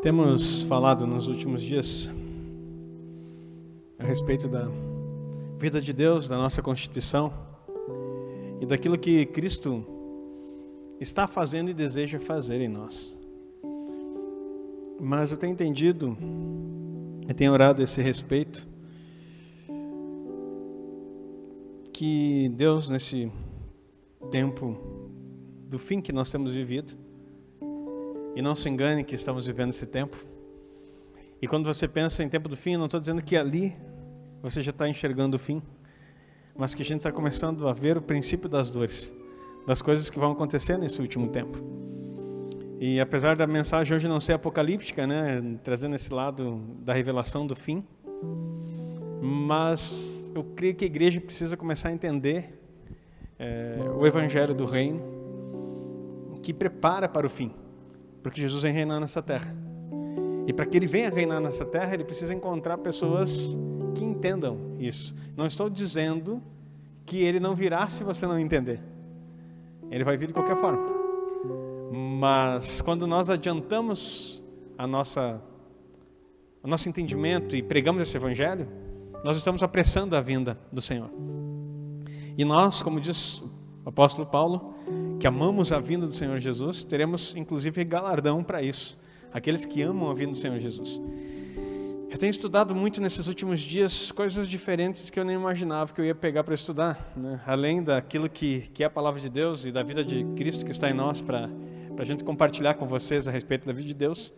Temos falado nos últimos dias a respeito da vida de Deus, da nossa Constituição e daquilo que Cristo está fazendo e deseja fazer em nós. Mas eu tenho entendido e tenho orado esse respeito que Deus, nesse tempo do fim que nós temos vivido, e não se engane que estamos vivendo esse tempo. E quando você pensa em tempo do fim, não estou dizendo que ali você já está enxergando o fim, mas que a gente está começando a ver o princípio das dores, das coisas que vão acontecer nesse último tempo. E apesar da mensagem hoje não ser apocalíptica, né, trazendo esse lado da revelação do fim, mas eu creio que a igreja precisa começar a entender é, o evangelho do reino, que prepara para o fim porque Jesus vem reinar nessa terra. E para que ele venha reinar nessa terra, ele precisa encontrar pessoas que entendam isso. Não estou dizendo que ele não virá se você não entender. Ele vai vir de qualquer forma. Mas quando nós adiantamos a nossa o nosso entendimento e pregamos esse evangelho, nós estamos apressando a vinda do Senhor. E nós, como diz o apóstolo Paulo, que amamos a vinda do Senhor Jesus, teremos inclusive galardão para isso. Aqueles que amam a vinda do Senhor Jesus. Eu tenho estudado muito nesses últimos dias coisas diferentes que eu nem imaginava que eu ia pegar para estudar. Né? Além daquilo que, que é a palavra de Deus e da vida de Cristo que está em nós, para a gente compartilhar com vocês a respeito da vida de Deus.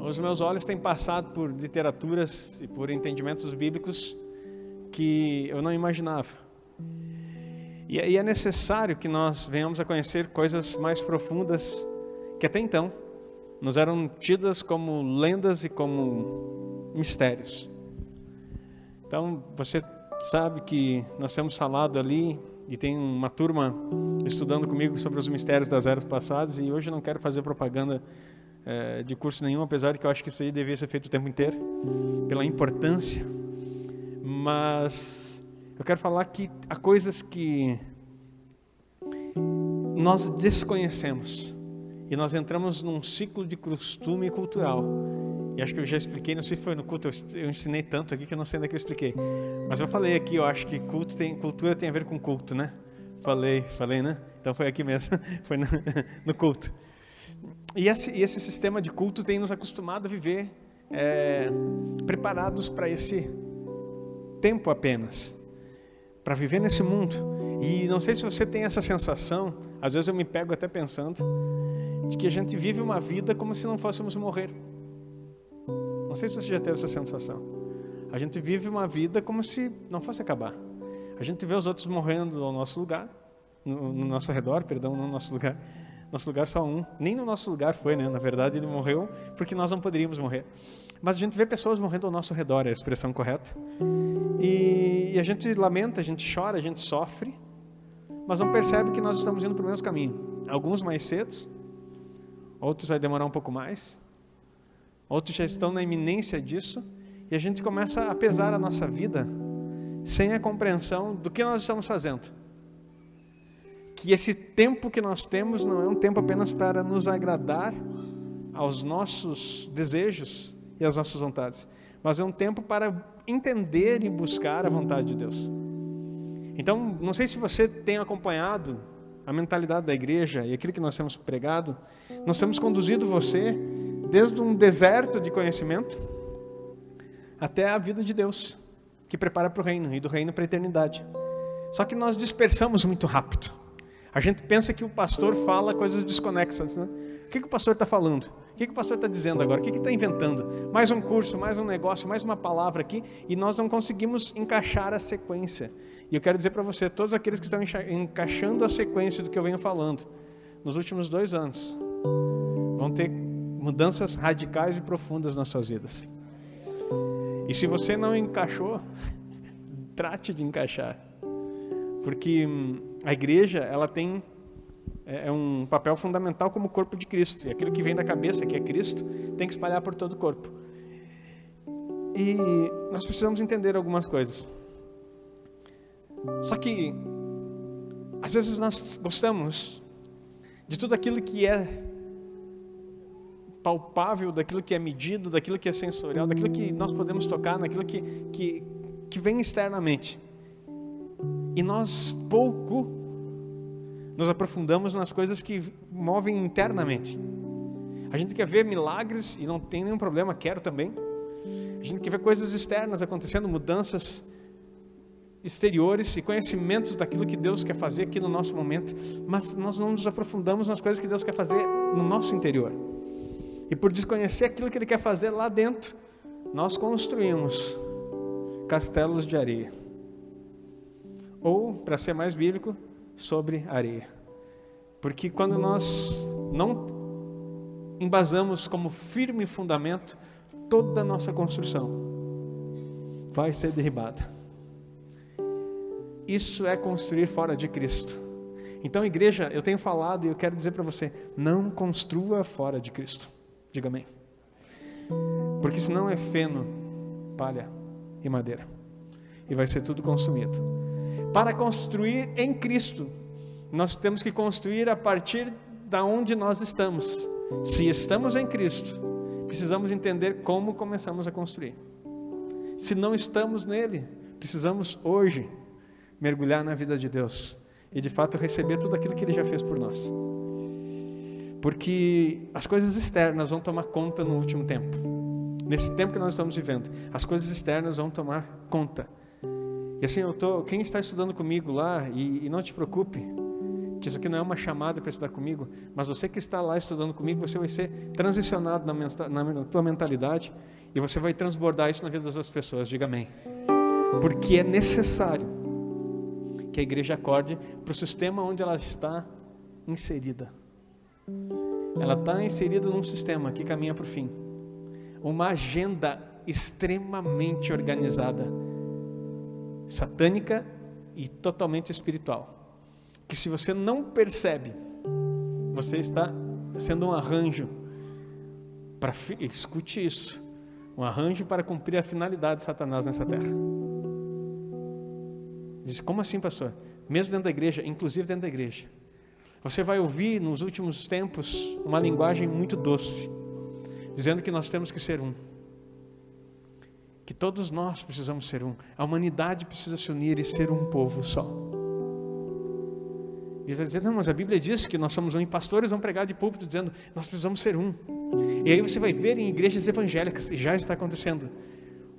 Os meus olhos têm passado por literaturas e por entendimentos bíblicos que eu não imaginava. E, é necessário que nós venhamos a conhecer coisas mais profundas que até então nos eram tidas como lendas e como mistérios. Então, você sabe que nós temos falado ali e tem uma turma estudando comigo sobre os mistérios das eras passadas e hoje eu não quero fazer propaganda é, de curso nenhum, apesar de que eu acho que isso aí devia ser feito o tempo inteiro, pela importância. Mas eu quero falar que há coisas que nós desconhecemos e nós entramos num ciclo de costume cultural. E acho que eu já expliquei, não sei se foi no culto, eu ensinei tanto aqui que eu não sei onde é que eu expliquei. Mas eu falei aqui, eu acho que culto tem, cultura tem a ver com culto, né? Falei, falei, né? Então foi aqui mesmo, foi no, no culto. E esse, e esse, sistema de culto tem nos acostumado a viver é, preparados para esse tempo apenas para viver nesse mundo. E não sei se você tem essa sensação, às vezes eu me pego até pensando, de que a gente vive uma vida como se não fôssemos morrer. Não sei se você já teve essa sensação. A gente vive uma vida como se não fosse acabar. A gente vê os outros morrendo ao nosso lugar, no, no nosso redor, perdão, no nosso lugar. Nosso lugar só um. Nem no nosso lugar foi, né? Na verdade, ele morreu porque nós não poderíamos morrer. Mas a gente vê pessoas morrendo ao nosso redor, é a expressão correta. E, e a gente lamenta, a gente chora, a gente sofre, mas não percebe que nós estamos indo para o mesmo caminho. Alguns mais cedo, outros vai demorar um pouco mais, outros já estão na iminência disso, e a gente começa a pesar a nossa vida sem a compreensão do que nós estamos fazendo. Que esse tempo que nós temos não é um tempo apenas para nos agradar aos nossos desejos, e as nossas vontades, mas é um tempo para entender e buscar a vontade de Deus. Então, não sei se você tem acompanhado a mentalidade da igreja e aquilo que nós temos pregado, nós temos conduzido você desde um deserto de conhecimento até a vida de Deus, que prepara para o reino e do reino para a eternidade. Só que nós dispersamos muito rápido. A gente pensa que o pastor fala coisas desconexas, né? O que, que o pastor está falando? O que, que o pastor está dizendo agora? O que está inventando? Mais um curso, mais um negócio, mais uma palavra aqui, e nós não conseguimos encaixar a sequência. E eu quero dizer para você, todos aqueles que estão encaixando a sequência do que eu venho falando, nos últimos dois anos, vão ter mudanças radicais e profundas nas suas vidas. E se você não encaixou, trate de encaixar. Porque hum, a igreja, ela tem é, é um papel fundamental como corpo de Cristo. E aquilo que vem da cabeça, que é Cristo, tem que espalhar por todo o corpo. E nós precisamos entender algumas coisas. Só que, às vezes, nós gostamos de tudo aquilo que é palpável, daquilo que é medido, daquilo que é sensorial, daquilo que nós podemos tocar, naquilo que, que, que vem externamente. E nós pouco nos aprofundamos nas coisas que movem internamente. A gente quer ver milagres e não tem nenhum problema, quero também. A gente quer ver coisas externas acontecendo, mudanças exteriores e conhecimentos daquilo que Deus quer fazer aqui no nosso momento, mas nós não nos aprofundamos nas coisas que Deus quer fazer no nosso interior. E por desconhecer aquilo que Ele quer fazer lá dentro, nós construímos castelos de areia. Ou, para ser mais bíblico, sobre areia. Porque quando nós não embasamos como firme fundamento toda a nossa construção, vai ser derribada. Isso é construir fora de Cristo. Então, igreja, eu tenho falado e eu quero dizer para você: não construa fora de Cristo. Diga amém. Porque senão é feno, palha e madeira. E vai ser tudo consumido. Para construir em Cristo, nós temos que construir a partir da onde nós estamos. Se estamos em Cristo, precisamos entender como começamos a construir. Se não estamos nele, precisamos hoje mergulhar na vida de Deus e de fato receber tudo aquilo que Ele já fez por nós. Porque as coisas externas vão tomar conta no último tempo. Nesse tempo que nós estamos vivendo, as coisas externas vão tomar conta. E assim, eu tô, quem está estudando comigo lá, e, e não te preocupe, que isso aqui não é uma chamada para estudar comigo, mas você que está lá estudando comigo, você vai ser transicionado na, na tua mentalidade e você vai transbordar isso na vida das outras pessoas. Diga amém. Porque é necessário que a igreja acorde para o sistema onde ela está inserida. Ela está inserida num sistema que caminha para o fim. Uma agenda extremamente organizada, satânica e totalmente espiritual. Que se você não percebe, você está sendo um arranjo para escute isso, um arranjo para cumprir a finalidade de Satanás nessa terra. Diz, como assim, pastor? Mesmo dentro da igreja, inclusive dentro da igreja. Você vai ouvir nos últimos tempos uma linguagem muito doce, dizendo que nós temos que ser um. Que todos nós precisamos ser um. A humanidade precisa se unir e ser um povo só. E você vai dizer, não, mas a Bíblia diz que nós somos um, e pastores vão pregar de púlpito dizendo, nós precisamos ser um. E aí você vai ver em igrejas evangélicas, e já está acontecendo,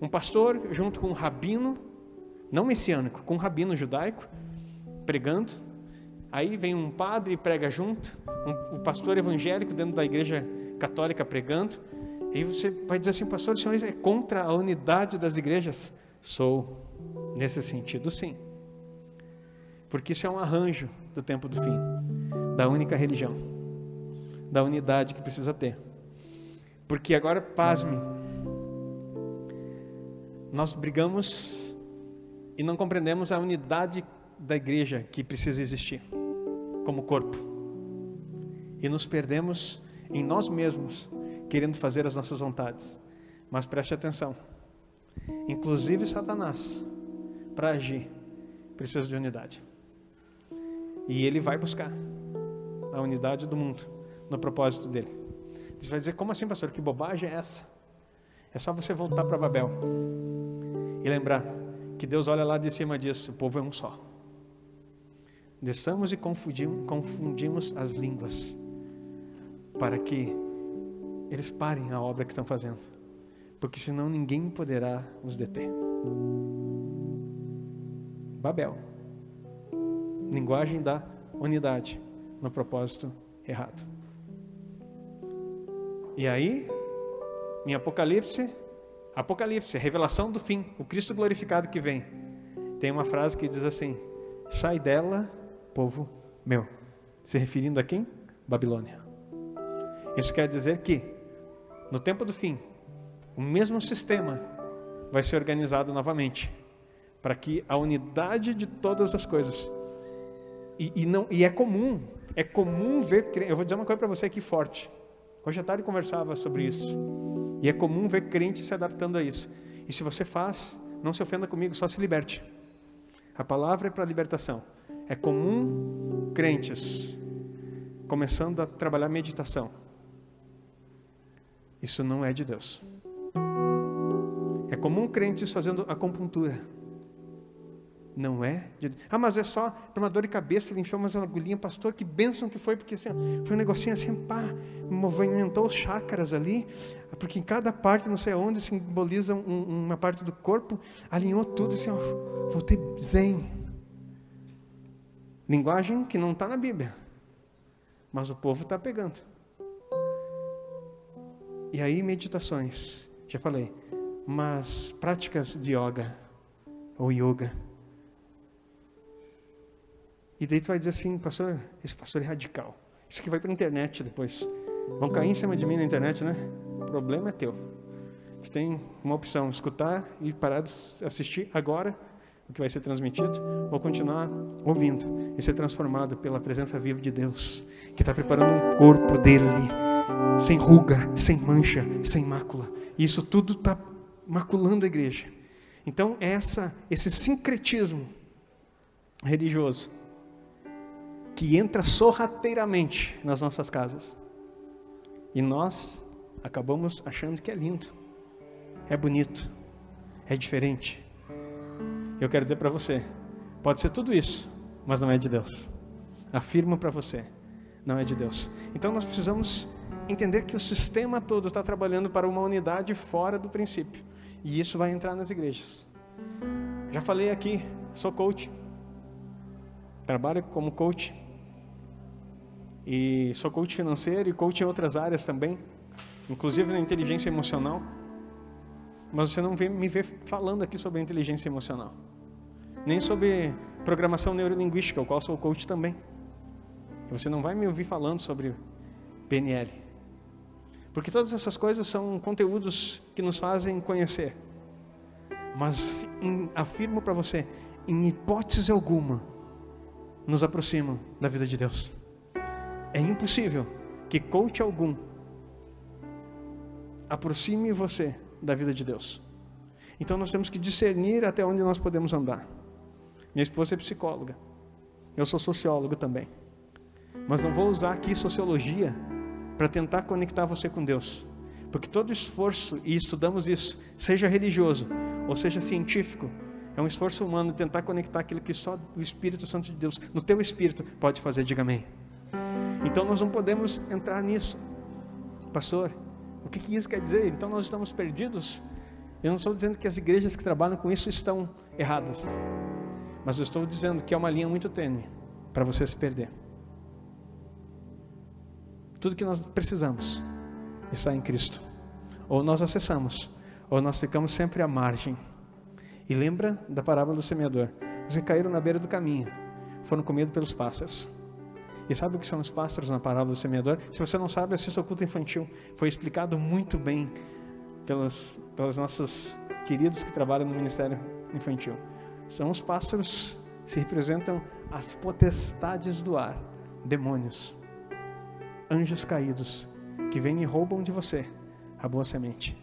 um pastor junto com um rabino não messiânico, com um rabino judaico, pregando. Aí vem um padre e prega junto, um, um pastor evangélico dentro da igreja católica pregando. E você vai dizer assim, pastor, o senhor é contra a unidade das igrejas? Sou, nesse sentido, sim. Porque isso é um arranjo do tempo do fim, da única religião, da unidade que precisa ter. Porque agora, pasme, nós brigamos e não compreendemos a unidade da igreja que precisa existir como corpo. E nos perdemos em nós mesmos, querendo fazer as nossas vontades. Mas preste atenção: inclusive Satanás, para agir, precisa de unidade. E ele vai buscar a unidade do mundo no propósito dele. Você vai dizer: como assim, pastor? Que bobagem é essa? É só você voltar para Babel e lembrar que Deus olha lá de cima e diz: o povo é um só. Desçamos e confundimos, confundimos as línguas, para que eles parem a obra que estão fazendo, porque senão ninguém poderá os deter. Babel, linguagem da unidade, no propósito errado. E aí, em Apocalipse, Apocalipse, revelação do fim, o Cristo glorificado que vem. Tem uma frase que diz assim: Sai dela, povo meu. Se referindo a quem? Babilônia. Isso quer dizer que, no tempo do fim, o mesmo sistema vai ser organizado novamente, para que a unidade de todas as coisas. E, e, não, e é comum, é comum ver. Eu vou dizer uma coisa para você aqui forte. Hoje à tarde conversava sobre isso. E é comum ver crente se adaptando a isso. E se você faz, não se ofenda comigo, só se liberte. A palavra é para libertação. É comum crentes começando a trabalhar meditação. Isso não é de Deus. É comum crentes fazendo acupuntura. Não é de Ah, mas é só para uma dor de cabeça, ele enfiou umas agulhinhas, pastor, que bênção que foi, porque assim, foi um negocinho assim, pá, movimentou chakras ali, porque em cada parte, não sei onde, simboliza um, uma parte do corpo, alinhou tudo assim, ó, voltei zen. Linguagem que não está na Bíblia, mas o povo está pegando. E aí, meditações, já falei, mas práticas de yoga ou yoga e daí tu vai dizer assim, pastor, esse pastor é radical. Isso aqui vai para a internet depois. Vão cair em cima de mim na internet, né? O problema é teu. Você tem uma opção, escutar e parar de assistir agora o que vai ser transmitido, ou continuar ouvindo e ser transformado pela presença viva de Deus, que está preparando um corpo dele, sem ruga, sem mancha, sem mácula. Isso tudo está maculando a igreja. Então, essa, esse sincretismo religioso que entra sorrateiramente nas nossas casas. E nós acabamos achando que é lindo, é bonito, é diferente. Eu quero dizer para você, pode ser tudo isso, mas não é de Deus. Afirmo para você, não é de Deus. Então nós precisamos entender que o sistema todo está trabalhando para uma unidade fora do princípio. E isso vai entrar nas igrejas. Já falei aqui, sou coach. Trabalho como coach e sou coach financeiro e coach em outras áreas também, inclusive na inteligência emocional. Mas você não vê, me vê falando aqui sobre inteligência emocional, nem sobre programação neurolinguística, o qual sou coach também. Você não vai me ouvir falando sobre PNL, porque todas essas coisas são conteúdos que nos fazem conhecer. Mas em, afirmo para você, em hipótese alguma, nos aproximam da vida de Deus. É impossível que coach algum aproxime você da vida de Deus. Então nós temos que discernir até onde nós podemos andar. Minha esposa é psicóloga. Eu sou sociólogo também. Mas não vou usar aqui sociologia para tentar conectar você com Deus. Porque todo esforço, e estudamos isso, seja religioso ou seja científico, é um esforço humano tentar conectar aquilo que só o Espírito Santo de Deus, no teu espírito, pode fazer. Diga amém. Então nós não podemos entrar nisso. Pastor, o que, que isso quer dizer? Então nós estamos perdidos? Eu não estou dizendo que as igrejas que trabalham com isso estão erradas. Mas eu estou dizendo que é uma linha muito tênue para você se perder. Tudo que nós precisamos está em Cristo. Ou nós acessamos, ou nós ficamos sempre à margem. E lembra da parábola do semeador. Os que caíram na beira do caminho foram comidos pelos pássaros. E sabe o que são os pássaros na parábola do semeador? Se você não sabe, assista o culto infantil. Foi explicado muito bem pelos, pelos nossos queridos que trabalham no ministério infantil. São os pássaros que representam as potestades do ar, demônios, anjos caídos, que vêm e roubam de você a boa semente.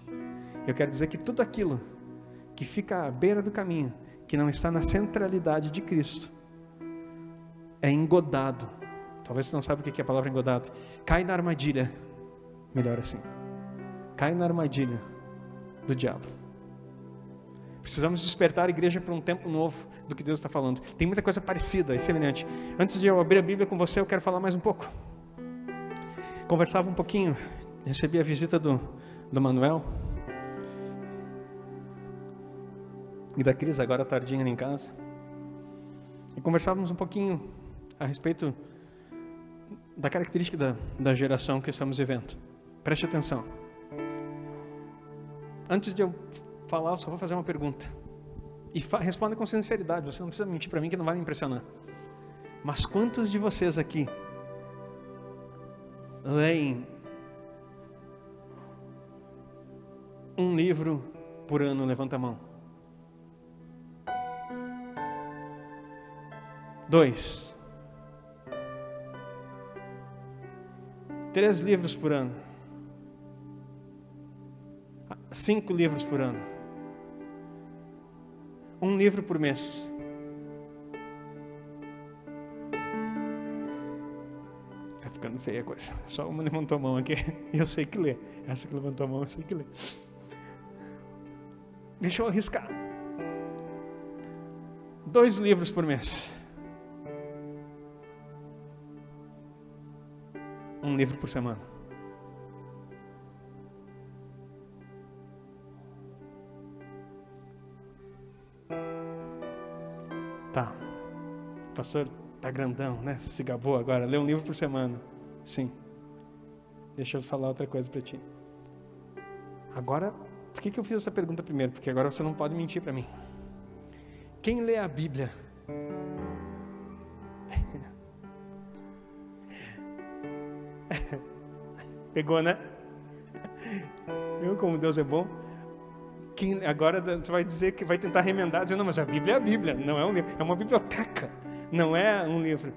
Eu quero dizer que tudo aquilo que fica à beira do caminho, que não está na centralidade de Cristo, é engodado Talvez você não saiba o que é a palavra engodado. Cai na armadilha. Melhor assim. Cai na armadilha do diabo. Precisamos despertar a igreja para um tempo novo do que Deus está falando. Tem muita coisa parecida e semelhante. Antes de eu abrir a Bíblia com você, eu quero falar mais um pouco. Conversava um pouquinho, recebi a visita do, do Manuel e da Cris, agora tardinha em casa. E conversávamos um pouquinho a respeito da característica da, da geração que estamos vivendo. Preste atenção. Antes de eu falar, eu só vou fazer uma pergunta. E responda com sinceridade, você não precisa mentir para mim que não vai me impressionar. Mas quantos de vocês aqui leem um livro por ano? Levanta a mão. Dois. Três livros por ano. Cinco livros por ano. Um livro por mês. Feia a coisa. Só uma levantou a mão aqui. E eu sei que lê. Essa que levantou a mão, eu sei que lê. Deixa eu arriscar. Dois livros por mês. Um livro por semana. Tá. Pastor, tá grandão, né? Se gabou agora. Lê um livro por semana. Sim. Deixa eu falar outra coisa para ti. Agora, por que, que eu fiz essa pergunta primeiro? Porque agora você não pode mentir para mim. Quem lê a Bíblia? Pegou, né? Eu, como Deus é bom. Quem, agora tu vai dizer que vai tentar remendar, dizendo, não, mas a Bíblia é a Bíblia, não é um livro, é uma biblioteca, não é um livro.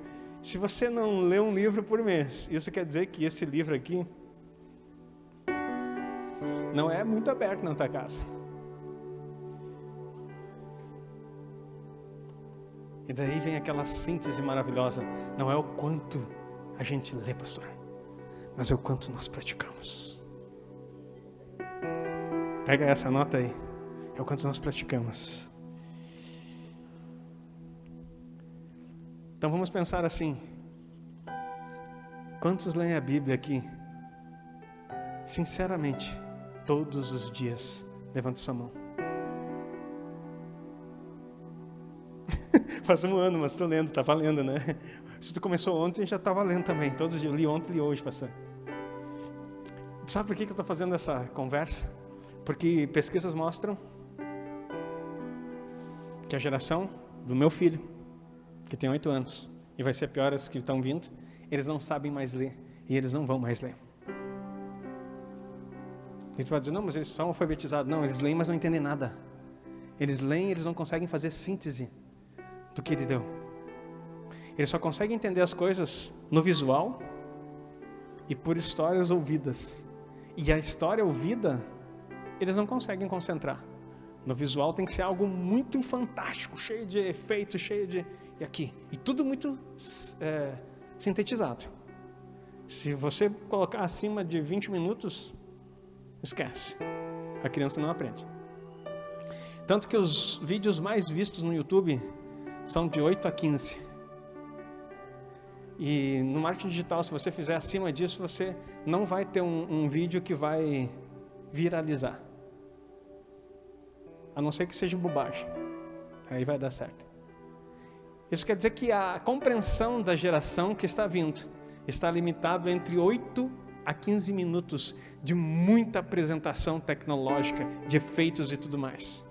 Se você não lê um livro por mês, isso quer dizer que esse livro aqui não é muito aberto na tua casa. E daí vem aquela síntese maravilhosa. Não é o quanto a gente lê, pastor, mas é o quanto nós praticamos. Pega essa nota aí. É o quanto nós praticamos. Então vamos pensar assim. Quantos leem a Bíblia aqui? Sinceramente, todos os dias. Levanta sua mão. Faz um ano, mas estou lendo, está valendo, né? Se tu começou ontem, já está valendo também. Todos os dias, li ontem, li hoje, pastor. Sabe por que, que eu estou fazendo essa conversa? Porque pesquisas mostram que a geração do meu filho, que tem oito anos, e vai ser pior as que estão vindo, eles não sabem mais ler e eles não vão mais ler. E tu vai dizer, não, mas eles são alfabetizados. Não, eles leem, mas não entendem nada. Eles leem, eles não conseguem fazer síntese do que ele deu. Eles só conseguem entender as coisas no visual e por histórias ouvidas. E a história ouvida eles não conseguem concentrar. No visual tem que ser algo muito fantástico, cheio de efeitos, cheio de. E aqui. E tudo muito é, sintetizado. Se você colocar acima de 20 minutos, esquece. A criança não aprende. Tanto que os vídeos mais vistos no YouTube são de 8 a 15. E no marketing digital, se você fizer acima disso, você não vai ter um, um vídeo que vai viralizar. A não ser que seja bobagem. Aí vai dar certo. Isso quer dizer que a compreensão da geração que está vindo está limitado entre 8 a 15 minutos de muita apresentação tecnológica, de efeitos e tudo mais.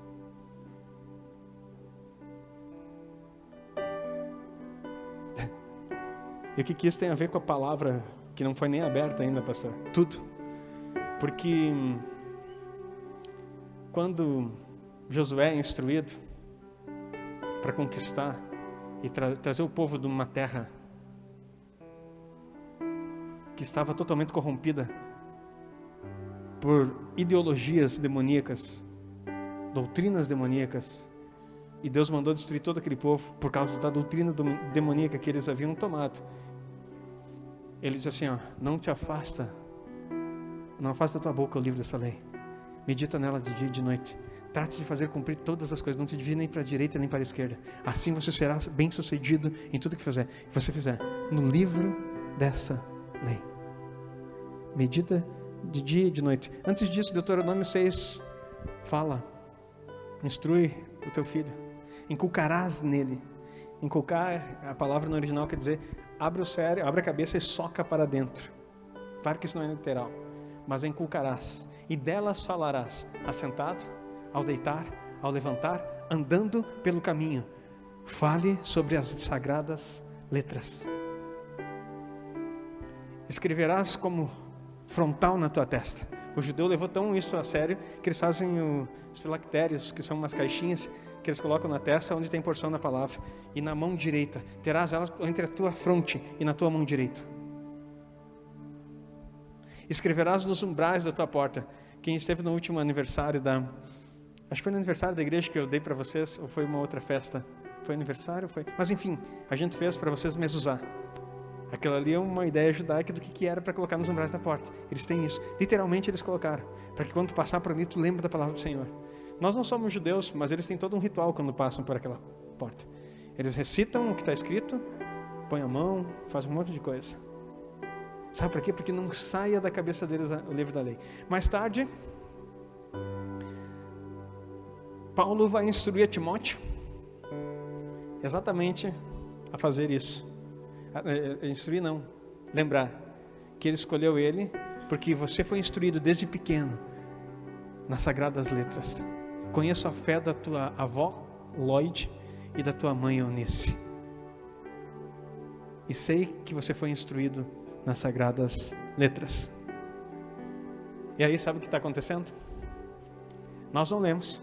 E o que, que isso tem a ver com a palavra que não foi nem aberta ainda, pastor? Tudo. Porque quando Josué é instruído para conquistar e tra trazer o povo de uma terra que estava totalmente corrompida por ideologias demoníacas, doutrinas demoníacas, e Deus mandou destruir todo aquele povo por causa da doutrina demoníaca que eles haviam tomado. Ele diz assim: ó, não te afasta, não afasta tua boca o livro dessa lei, medita nela de dia e de noite Trate de fazer cumprir todas as coisas, não te desvie nem para a direita nem para a esquerda. Assim você será bem sucedido em tudo que fizer. você fizer no livro dessa lei. Medita de dia e de noite. Antes disso, Deuteronômio 6 fala: instrui o teu filho, inculcarás nele. Inculcar, a palavra no original quer dizer abre o cérebro, abre a cabeça e soca para dentro. Claro que isso não é literal, mas inculcarás e delas falarás assentado ao deitar, ao levantar, andando pelo caminho. Fale sobre as sagradas letras. Escreverás como frontal na tua testa. O judeu levou tão isso a sério que eles fazem os filactérios, que são umas caixinhas que eles colocam na testa onde tem porção da palavra. E na mão direita, terás elas entre a tua fronte e na tua mão direita. Escreverás nos umbrais da tua porta. Quem esteve no último aniversário da Acho que foi no aniversário da igreja que eu dei para vocês, ou foi uma outra festa? Foi aniversário? Foi. Mas enfim, a gente fez para vocês usar. Aquilo ali é uma ideia judaica do que, que era para colocar nos umbrais da porta. Eles têm isso. Literalmente eles colocaram. Para que quando tu passar por ali, tu lembre da palavra do Senhor. Nós não somos judeus, mas eles têm todo um ritual quando passam por aquela porta. Eles recitam o que está escrito, põem a mão, fazem um monte de coisa. Sabe por quê? Porque não saia da cabeça deles o livro da lei. Mais tarde, Paulo vai instruir a Timóteo exatamente a fazer isso. A, instruir não, lembrar que ele escolheu ele porque você foi instruído desde pequeno nas sagradas letras. Conheço a fé da tua avó, Lloyd, e da tua mãe, Eunice. E sei que você foi instruído nas sagradas letras. E aí, sabe o que está acontecendo? Nós não lemos,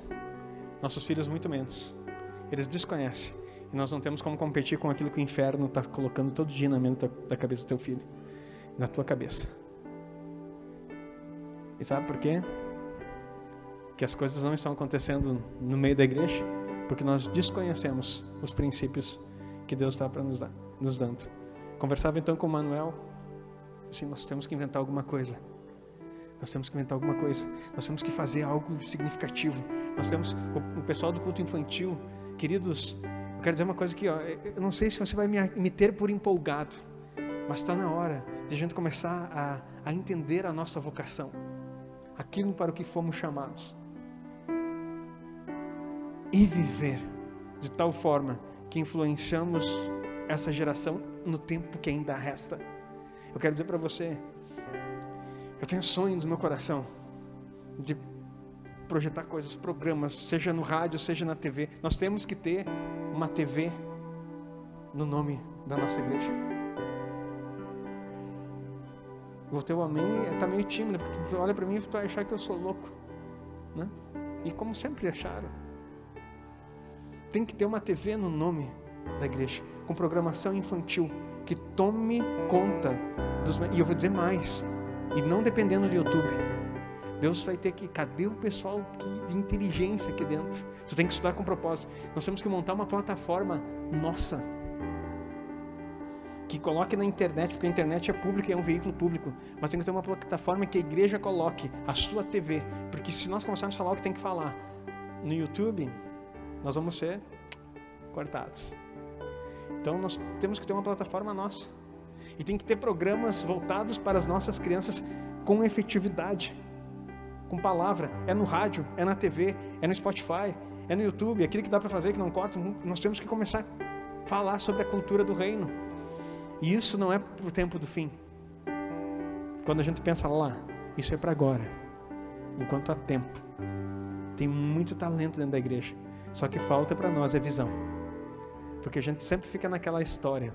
nossos filhos muito menos. Eles desconhecem. E nós não temos como competir com aquilo que o inferno está colocando todo dia na mente da cabeça do teu filho, na tua cabeça. E sabe por quê? que as coisas não estão acontecendo no meio da igreja, porque nós desconhecemos os princípios que Deus está para nos, dar, nos dando. Conversava então com o Manuel, assim, nós temos que inventar alguma coisa. Nós temos que inventar alguma coisa. Nós temos que fazer algo significativo. Nós temos o, o pessoal do culto infantil, queridos. Eu quero dizer uma coisa aqui, ó. Eu não sei se você vai me, me ter por empolgado, mas está na hora de a gente começar a, a entender a nossa vocação, aquilo para o que fomos chamados e viver de tal forma que influenciamos essa geração no tempo que ainda resta. Eu quero dizer para você, eu tenho sonho no meu coração de projetar coisas, programas, seja no rádio, seja na TV. Nós temos que ter uma TV no nome da nossa igreja. O teu amém está meio tímido, porque tu olha para mim e tu vai achar que eu sou louco, né? E como sempre acharam tem que ter uma TV no nome da igreja, com programação infantil, que tome conta dos. E eu vou dizer mais, e não dependendo do YouTube. Deus vai ter que. Cadê o pessoal de inteligência aqui dentro? Você tem que estudar com propósito. Nós temos que montar uma plataforma nossa. Que coloque na internet, porque a internet é pública e é um veículo público. Mas tem que ter uma plataforma que a igreja coloque a sua TV. Porque se nós começarmos a falar o que tem que falar no YouTube, nós vamos ser cortados. Então nós temos que ter uma plataforma nossa. E tem que ter programas voltados para as nossas crianças com efetividade, com palavra. É no rádio, é na TV, é no Spotify, é no YouTube, aquilo que dá para fazer, que não corta. Nós temos que começar a falar sobre a cultura do reino. E isso não é para o tempo do fim. Quando a gente pensa lá, isso é para agora, enquanto há tempo. Tem muito talento dentro da igreja. Só que falta para nós a visão. Porque a gente sempre fica naquela história.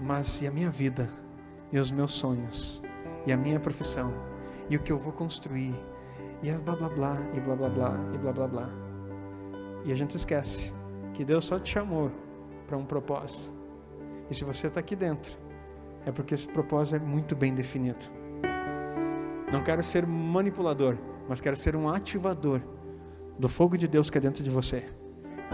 Mas e a minha vida? E os meus sonhos? E a minha profissão? E o que eu vou construir? E as blá blá blá, e blá blá blá, e blá blá blá. E a gente esquece que Deus só te chamou para um propósito. E se você está aqui dentro, é porque esse propósito é muito bem definido. Não quero ser manipulador, mas quero ser um ativador do fogo de Deus que é dentro de você.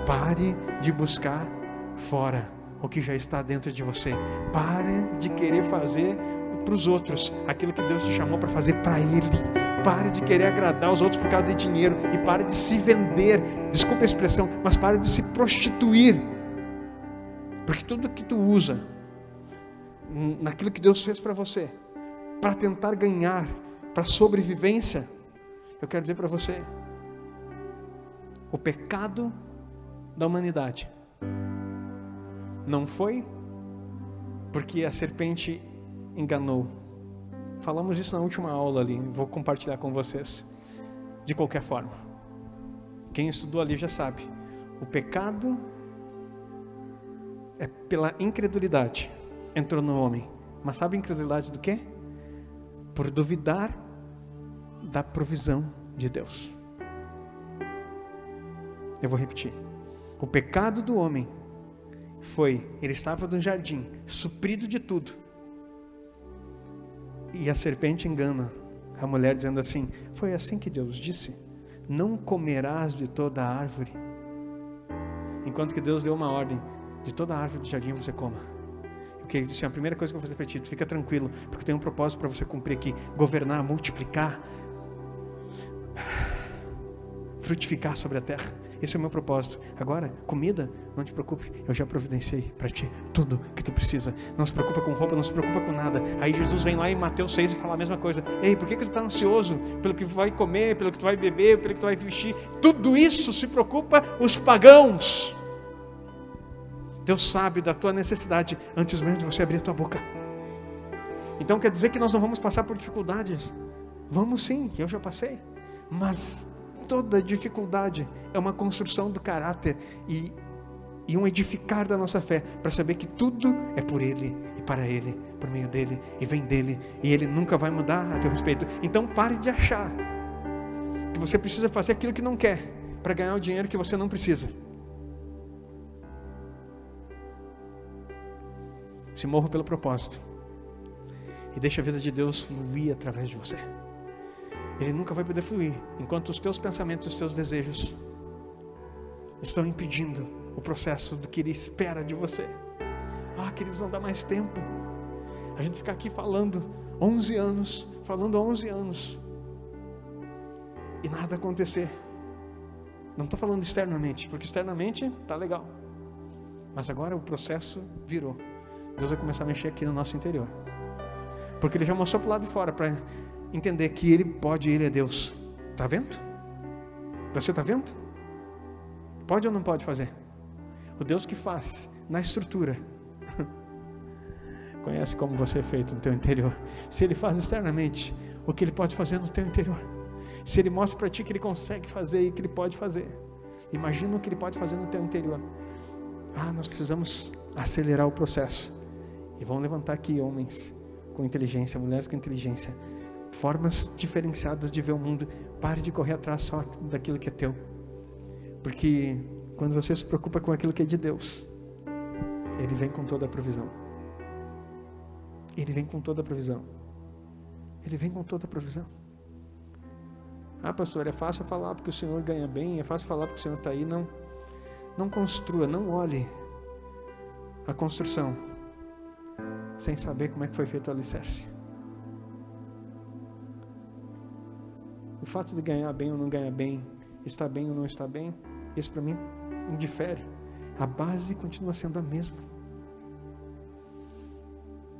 Pare de buscar fora o que já está dentro de você. Pare de querer fazer para os outros aquilo que Deus te chamou para fazer para Ele. Pare de querer agradar os outros por causa de dinheiro e pare de se vender. Desculpe a expressão, mas pare de se prostituir. Porque tudo que tu usa naquilo que Deus fez para você, para tentar ganhar, para sobrevivência, eu quero dizer para você, o pecado da humanidade não foi porque a serpente enganou. Falamos isso na última aula ali, vou compartilhar com vocês. De qualquer forma, quem estudou ali já sabe. O pecado é pela incredulidade entrou no homem. Mas sabe a incredulidade do quê? Por duvidar da provisão de Deus. Eu vou repetir. O pecado do homem foi, ele estava no jardim, suprido de tudo. E a serpente engana a mulher dizendo assim: Foi assim que Deus disse: Não comerás de toda a árvore. Enquanto que Deus deu uma ordem: De toda a árvore do jardim você coma. que ele disse: a primeira coisa que eu vou fazer para ti, fica tranquilo, porque tenho um propósito para você cumprir aqui: governar, multiplicar, frutificar sobre a terra. Esse é o meu propósito. Agora, comida, não te preocupe, eu já providenciei para ti tudo que tu precisa. Não se preocupa com roupa, não se preocupa com nada. Aí Jesus vem lá em Mateus 6 e fala a mesma coisa. Ei, por que, que tu está ansioso pelo que vai comer, pelo que tu vai beber, pelo que tu vai vestir? Tudo isso se preocupa os pagãos. Deus sabe da tua necessidade antes mesmo de você abrir a tua boca. Então quer dizer que nós não vamos passar por dificuldades? Vamos sim, eu já passei. Mas toda dificuldade é uma construção do caráter e, e um edificar da nossa fé, para saber que tudo é por Ele e para Ele, por meio dele e vem dele, e Ele nunca vai mudar a teu respeito. Então pare de achar que você precisa fazer aquilo que não quer para ganhar o dinheiro que você não precisa. Se morra pelo propósito e deixe a vida de Deus fluir através de você ele nunca vai poder fluir enquanto os teus pensamentos, os teus desejos estão impedindo o processo do que ele espera de você. Ah, queridos, não dá mais tempo. A gente ficar aqui falando 11 anos, falando 11 anos e nada acontecer. Não estou falando externamente, porque externamente está legal. Mas agora o processo virou. Deus vai começar a mexer aqui no nosso interior. Porque Ele já mostrou para o lado de fora para entender que Ele pode, Ele é Deus. Está vendo? Você está vendo? Pode ou não pode fazer? O Deus que faz na estrutura conhece como você é feito no teu interior. Se Ele faz externamente, o que Ele pode fazer no teu interior. Se Ele mostra para ti que Ele consegue fazer e que Ele pode fazer, imagina o que Ele pode fazer no teu interior. Ah, nós precisamos acelerar o processo. E vão levantar aqui homens com inteligência, mulheres com inteligência formas diferenciadas de ver o mundo. Pare de correr atrás só daquilo que é teu. Porque quando você se preocupa com aquilo que é de Deus, Ele vem com toda a provisão. Ele vem com toda a provisão. Ele vem com toda a provisão. Ah, pastor, é fácil falar porque o Senhor ganha bem, é fácil falar porque o Senhor está aí. Não, não construa, não olhe a construção sem saber como é que foi feito o alicerce. O fato de ganhar bem ou não ganhar bem, estar bem ou não estar bem, isso para mim indifere. A base continua sendo a mesma.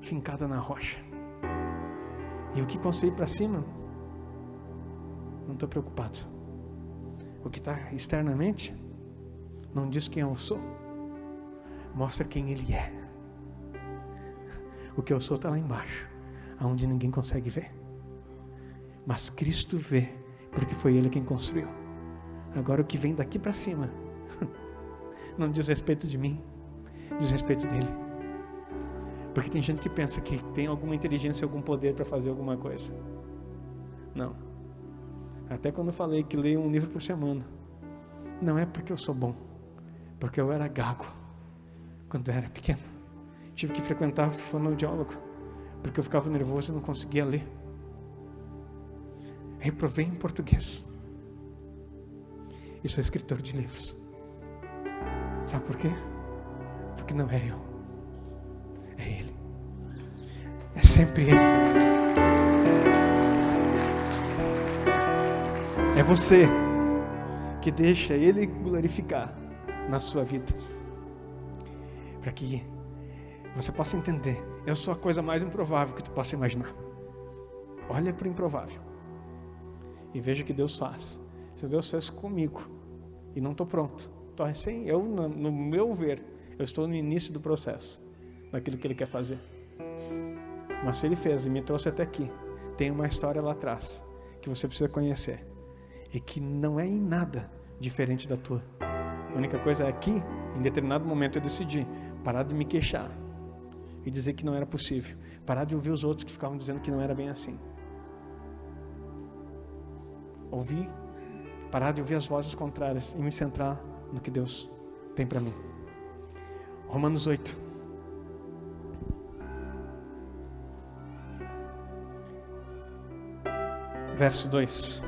Fincada na rocha. E o que construir para cima, não estou preocupado. O que está externamente, não diz quem eu sou, mostra quem Ele é. O que eu sou está lá embaixo, aonde ninguém consegue ver mas Cristo vê, porque foi Ele quem construiu. Agora o que vem daqui para cima não diz respeito de mim, diz respeito dele. Porque tem gente que pensa que tem alguma inteligência, algum poder para fazer alguma coisa. Não. Até quando eu falei que leio um livro por semana, não é porque eu sou bom, porque eu era gago quando eu era pequeno. Tive que frequentar fonoaudiólogo, porque eu ficava nervoso e não conseguia ler reprovei em português. E sou escritor de livros. Sabe por quê? Porque não é eu, é Ele. É sempre Ele. É você que deixa Ele glorificar na sua vida. Para que você possa entender. Eu sou a coisa mais improvável que tu possa imaginar. Olha para o improvável e veja o que Deus faz. Se Deus fez comigo e não estou pronto, estou recém, eu, no, meu ver, eu estou no início do processo, daquilo que Ele quer fazer. Mas se Ele fez e me trouxe até aqui, tem uma história lá atrás que você precisa conhecer e que não é em nada diferente da tua. A única coisa é que, em determinado momento, eu decidi parar de me queixar e dizer que não era possível, parar de ouvir os outros que ficavam dizendo que não era bem assim ouvir, parar de ouvir as vozes contrárias e me centrar no que Deus tem para mim. Romanos 8. Verso 2.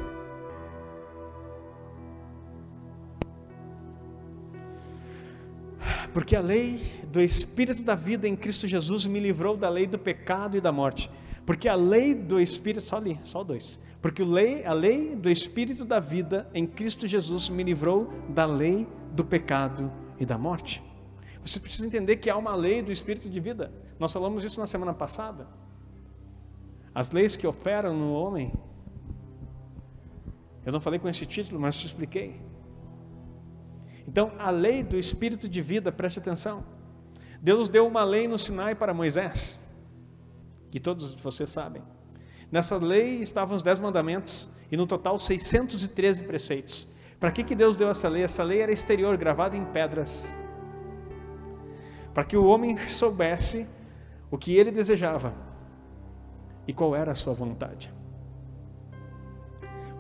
Porque a lei do Espírito da vida em Cristo Jesus me livrou da lei do pecado e da morte. Porque a lei do Espírito, só ali, só dois. Porque a lei, do Espírito da vida em Cristo Jesus me livrou da lei do pecado e da morte. Você precisa entender que há uma lei do Espírito de vida. Nós falamos isso na semana passada. As leis que operam no homem. Eu não falei com esse título, mas te expliquei. Então, a lei do Espírito de vida, preste atenção. Deus deu uma lei no Sinai para Moisés que todos vocês sabem. Nessa lei estavam os dez mandamentos e no total 613 preceitos. Para que, que Deus deu essa lei? Essa lei era exterior, gravada em pedras. Para que o homem soubesse o que ele desejava e qual era a sua vontade.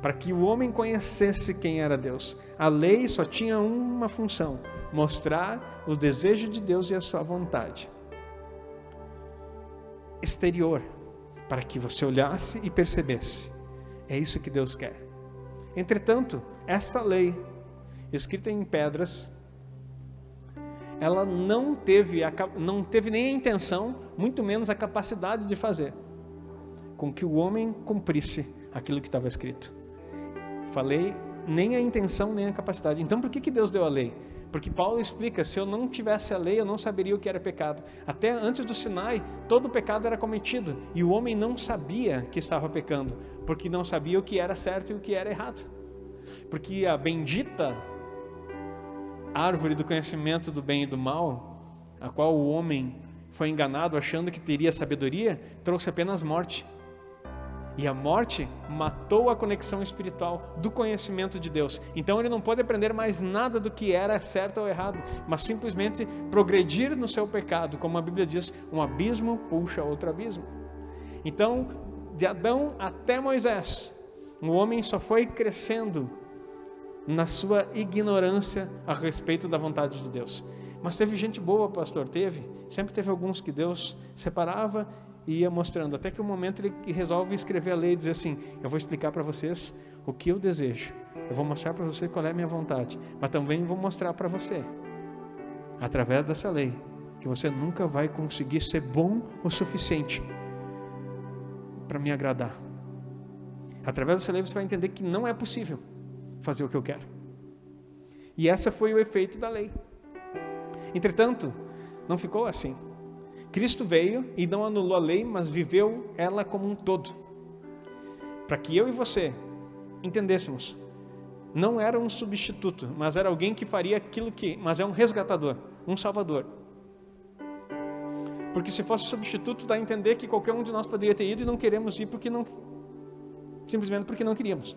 Para que o homem conhecesse quem era Deus. A lei só tinha uma função: mostrar o desejo de Deus e a sua vontade exterior, para que você olhasse e percebesse. É isso que Deus quer. Entretanto, essa lei, escrita em pedras, ela não teve, a, não teve nem a intenção, muito menos a capacidade de fazer com que o homem cumprisse aquilo que estava escrito. Falei nem a intenção nem a capacidade. Então, por que, que Deus deu a lei? Porque Paulo explica: se eu não tivesse a lei, eu não saberia o que era pecado. Até antes do Sinai, todo pecado era cometido e o homem não sabia que estava pecando, porque não sabia o que era certo e o que era errado. Porque a bendita árvore do conhecimento do bem e do mal, a qual o homem foi enganado achando que teria sabedoria, trouxe apenas morte. E a morte matou a conexão espiritual do conhecimento de Deus. Então ele não pode aprender mais nada do que era certo ou errado, mas simplesmente progredir no seu pecado. Como a Bíblia diz, um abismo puxa outro abismo. Então, de Adão até Moisés, o homem só foi crescendo na sua ignorância a respeito da vontade de Deus. Mas teve gente boa, pastor, teve. Sempre teve alguns que Deus separava e ia mostrando, até que o um momento ele resolve escrever a lei e dizer assim: Eu vou explicar para vocês o que eu desejo, eu vou mostrar para você qual é a minha vontade, mas também vou mostrar para você, através dessa lei, que você nunca vai conseguir ser bom o suficiente para me agradar. Através dessa lei você vai entender que não é possível fazer o que eu quero. E essa foi o efeito da lei. Entretanto, não ficou assim. Cristo veio e não anulou a lei, mas viveu ela como um todo. Para que eu e você entendêssemos, não era um substituto, mas era alguém que faria aquilo que, mas é um resgatador, um salvador. Porque se fosse substituto, dá a entender que qualquer um de nós poderia ter ido e não queremos ir porque não simplesmente porque não queríamos.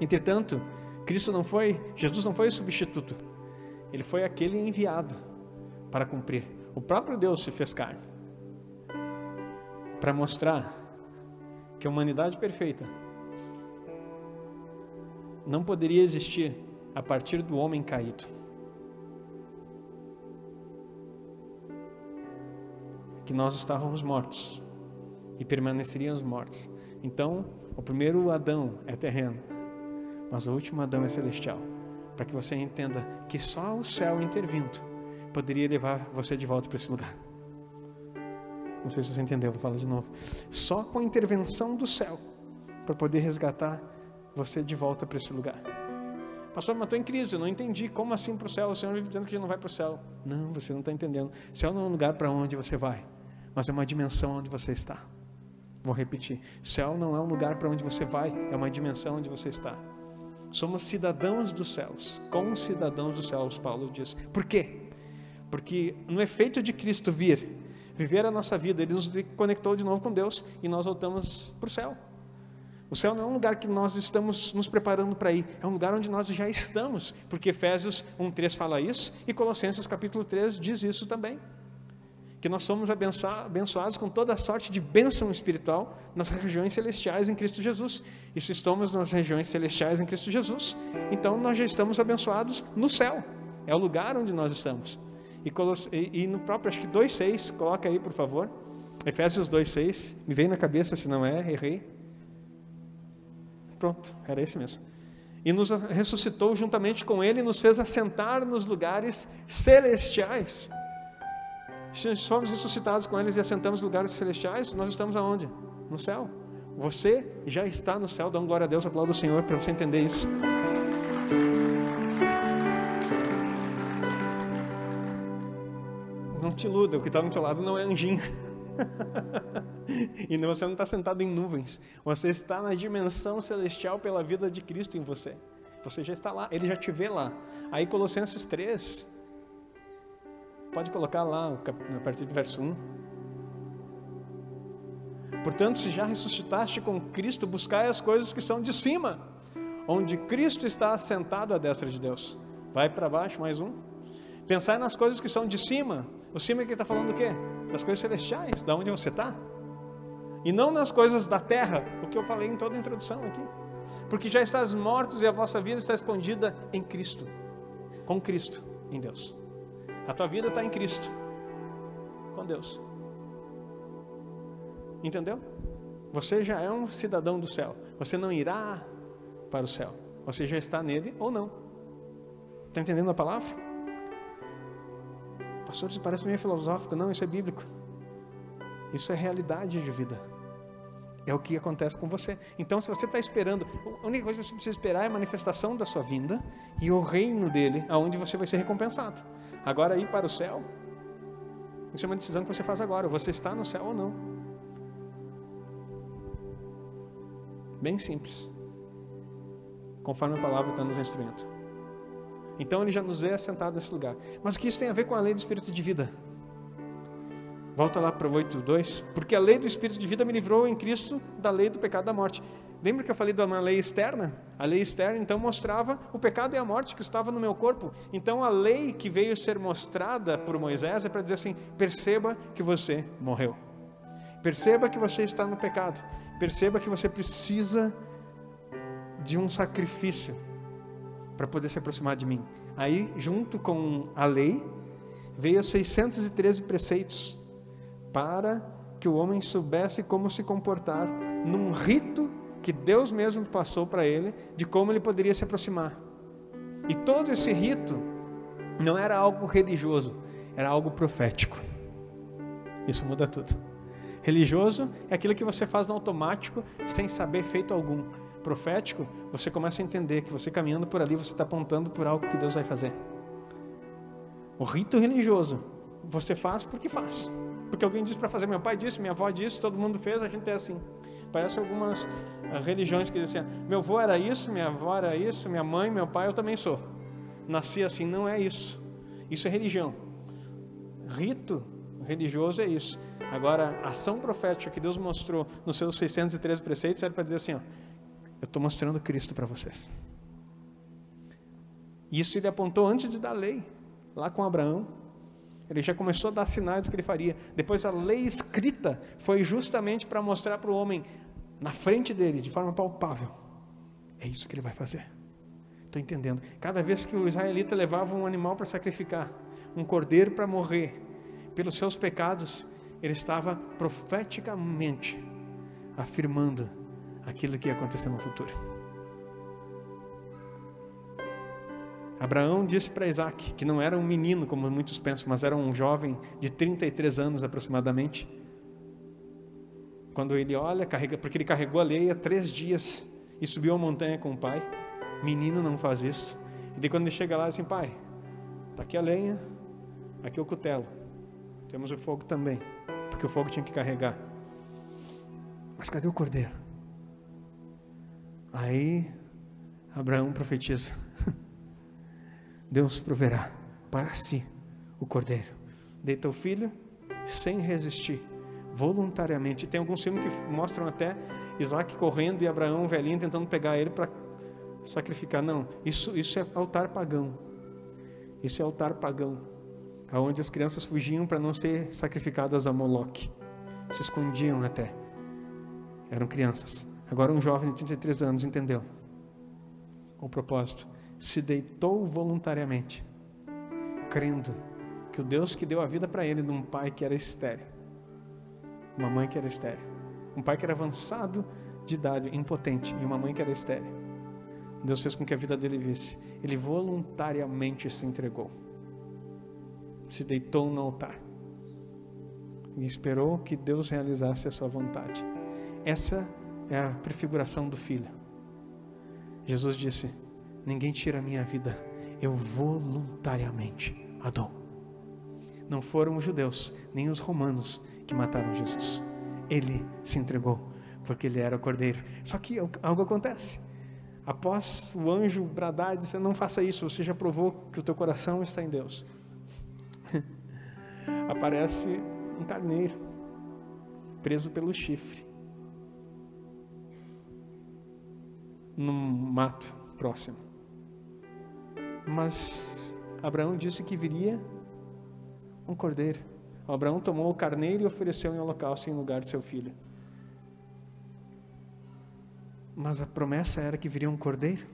Entretanto, Cristo não foi, Jesus não foi o substituto. Ele foi aquele enviado para cumprir o próprio Deus se fez carne para mostrar que a humanidade perfeita não poderia existir a partir do homem caído. Que nós estávamos mortos e permaneceríamos mortos. Então, o primeiro Adão é terreno, mas o último Adão é celestial. Para que você entenda que só o céu intervindo poderia levar você de volta para esse lugar. Não sei se você entendeu, vou falar de novo. Só com a intervenção do céu para poder resgatar você de volta para esse lugar. Pastor, mas estou em crise, eu não entendi. Como assim para o céu? O Senhor vive dizendo que não vai para o céu. Não, você não está entendendo. Céu não é um lugar para onde você vai, mas é uma dimensão onde você está. Vou repetir: céu não é um lugar para onde você vai, é uma dimensão onde você está. Somos cidadãos dos céus, com cidadãos dos céus, Paulo diz. Por quê? Porque no efeito de Cristo vir, viver a nossa vida, Ele nos conectou de novo com Deus e nós voltamos para o céu. O céu não é um lugar que nós estamos nos preparando para ir, é um lugar onde nós já estamos, porque Efésios 1,3 fala isso e Colossenses capítulo 3 diz isso também. Que nós somos abençoados com toda a sorte de bênção espiritual nas regiões celestiais em Cristo Jesus. E se estamos nas regiões celestiais em Cristo Jesus, então nós já estamos abençoados no céu, é o lugar onde nós estamos. E, e, e no próprio, acho que 2,6, coloca aí por favor. Efésios 2,6. Me vem na cabeça, se não é, errei. Pronto, era esse mesmo. e nos ressuscitou juntamente com Ele e nos fez assentar nos lugares celestiais. Se nós ressuscitados com eles e assentamos lugares celestiais, nós estamos aonde? No céu. Você já está no céu, dá um glória a Deus, aplauda o Senhor para você entender isso. Te iluda, o que está do seu lado não é anjinho. e você não está sentado em nuvens. Você está na dimensão celestial pela vida de Cristo em você. Você já está lá, Ele já te vê lá. Aí Colossenses 3, pode colocar lá a partir do verso 1. Portanto, se já ressuscitaste com Cristo, buscai as coisas que são de cima, onde Cristo está assentado à destra de Deus. Vai para baixo, mais um. Pensai nas coisas que são de cima. O cima que está falando do quê? Das coisas celestiais, da onde você está. E não nas coisas da terra, o que eu falei em toda a introdução aqui. Porque já estás mortos e a vossa vida está escondida em Cristo. Com Cristo, em Deus. A tua vida está em Cristo. Com Deus. Entendeu? Você já é um cidadão do céu. Você não irá para o céu. Você já está nele ou não. Está entendendo a palavra? Pastor, isso parece meio filosófico. Não, isso é bíblico. Isso é realidade de vida. É o que acontece com você. Então, se você está esperando, a única coisa que você precisa esperar é a manifestação da sua vinda e o reino dele, aonde você vai ser recompensado. Agora, ir para o céu, isso é uma decisão que você faz agora. Você está no céu ou não. Bem simples. Conforme a palavra está nos instruindo. Então ele já nos vê assentado nesse lugar. Mas o que isso tem a ver com a lei do Espírito de vida? Volta lá para o 8.2. Porque a lei do Espírito de vida me livrou em Cristo da lei do pecado da morte. Lembra que eu falei de uma lei externa? A lei externa então mostrava o pecado e a morte que estava no meu corpo. Então a lei que veio ser mostrada por Moisés é para dizer assim: perceba que você morreu. Perceba que você está no pecado. Perceba que você precisa de um sacrifício para poder se aproximar de mim. Aí, junto com a lei, veio 613 preceitos para que o homem soubesse como se comportar num rito que Deus mesmo passou para ele de como ele poderia se aproximar. E todo esse rito não era algo religioso, era algo profético. Isso muda tudo. Religioso é aquilo que você faz no automático, sem saber feito algum. Profético, você começa a entender que você caminhando por ali, você está apontando por algo que Deus vai fazer. O rito religioso, você faz porque faz. Porque alguém disse para fazer, meu pai disse, minha avó disse, todo mundo fez, a gente é assim. Parece algumas uh, religiões que dizem assim, meu avô era isso, minha avó era isso, minha mãe, meu pai, eu também sou. Nasci assim, não é isso. Isso é religião. Rito religioso é isso. Agora, a ação profética que Deus mostrou nos seus 613 preceitos era para dizer assim: ó, eu estou mostrando Cristo para vocês. Isso ele apontou antes de dar a lei, lá com Abraão. Ele já começou a dar sinais do que ele faria. Depois, a lei escrita foi justamente para mostrar para o homem, na frente dele, de forma palpável: é isso que ele vai fazer. Estou entendendo. Cada vez que o israelita levava um animal para sacrificar, um cordeiro para morrer, pelos seus pecados, ele estava profeticamente afirmando aquilo que ia acontecer no futuro. Abraão disse para Isaac que não era um menino, como muitos pensam, mas era um jovem de 33 anos aproximadamente. Quando ele olha, carrega, porque ele carregou a lei há três dias e subiu a montanha com o pai. Menino não faz isso. E daí quando ele chega lá, assim, pai, está aqui a lenha, aqui o cutelo. Temos o fogo também porque o fogo tinha que carregar. Mas cadê o cordeiro? Aí Abraão profetiza: Deus proverá para si o cordeiro. Deita o filho sem resistir, voluntariamente. Tem alguns filmes que mostram até Isaac correndo e Abraão velhinho tentando pegar ele para sacrificar. Não, isso, isso é altar pagão. Isso é altar pagão aonde as crianças fugiam para não ser sacrificadas a Moloque. Se escondiam até. Eram crianças. Agora um jovem de 33 anos entendeu o propósito. Se deitou voluntariamente, crendo que o Deus que deu a vida para ele de um pai que era estéreo, uma mãe que era estéreo, um pai que era avançado de idade, impotente, e uma mãe que era estéreo, Deus fez com que a vida dele visse. Ele voluntariamente se entregou. Se deitou no altar. E esperou que Deus realizasse a sua vontade. Essa é a prefiguração do filho. Jesus disse: Ninguém tira a minha vida, eu voluntariamente a dou. Não foram os judeus, nem os romanos que mataram Jesus. Ele se entregou, porque ele era o cordeiro. Só que algo acontece. Após o anjo bradar e dizer: Não faça isso, você já provou que o teu coração está em Deus. Aparece um carneiro, preso pelo chifre, num mato próximo. Mas Abraão disse que viria um cordeiro. Abraão tomou o carneiro e ofereceu em holocausto em lugar de seu filho. Mas a promessa era que viria um cordeiro.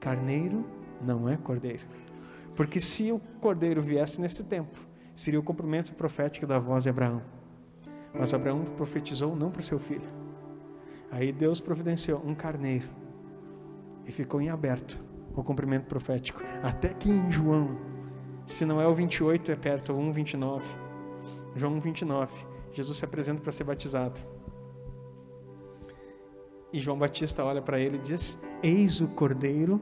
Carneiro não é cordeiro. Porque se o cordeiro viesse nesse tempo, seria o cumprimento profético da voz de Abraão. Mas Abraão profetizou não para o seu filho. Aí Deus providenciou um carneiro e ficou em aberto o cumprimento profético. Até que em João, se não é o 28, é perto, o 1, 29. João 1, 29. Jesus se apresenta para ser batizado. E João Batista olha para ele e diz: Eis o Cordeiro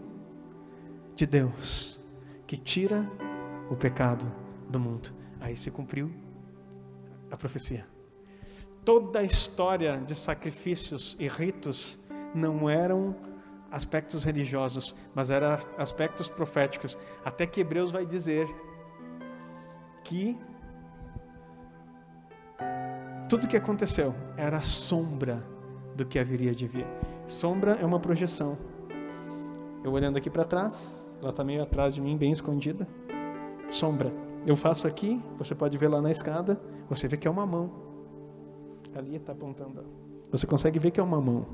de Deus que tira o pecado do mundo. Aí se cumpriu a profecia. Toda a história de sacrifícios e ritos não eram aspectos religiosos, mas eram aspectos proféticos. Até que Hebreus vai dizer que tudo que aconteceu era sombra do que haveria de vir. Sombra é uma projeção. Eu olhando aqui para trás, ela está meio atrás de mim, bem escondida. Sombra. Eu faço aqui, você pode ver lá na escada, você vê que é uma mão. Ali está apontando. Você consegue ver que é uma mão.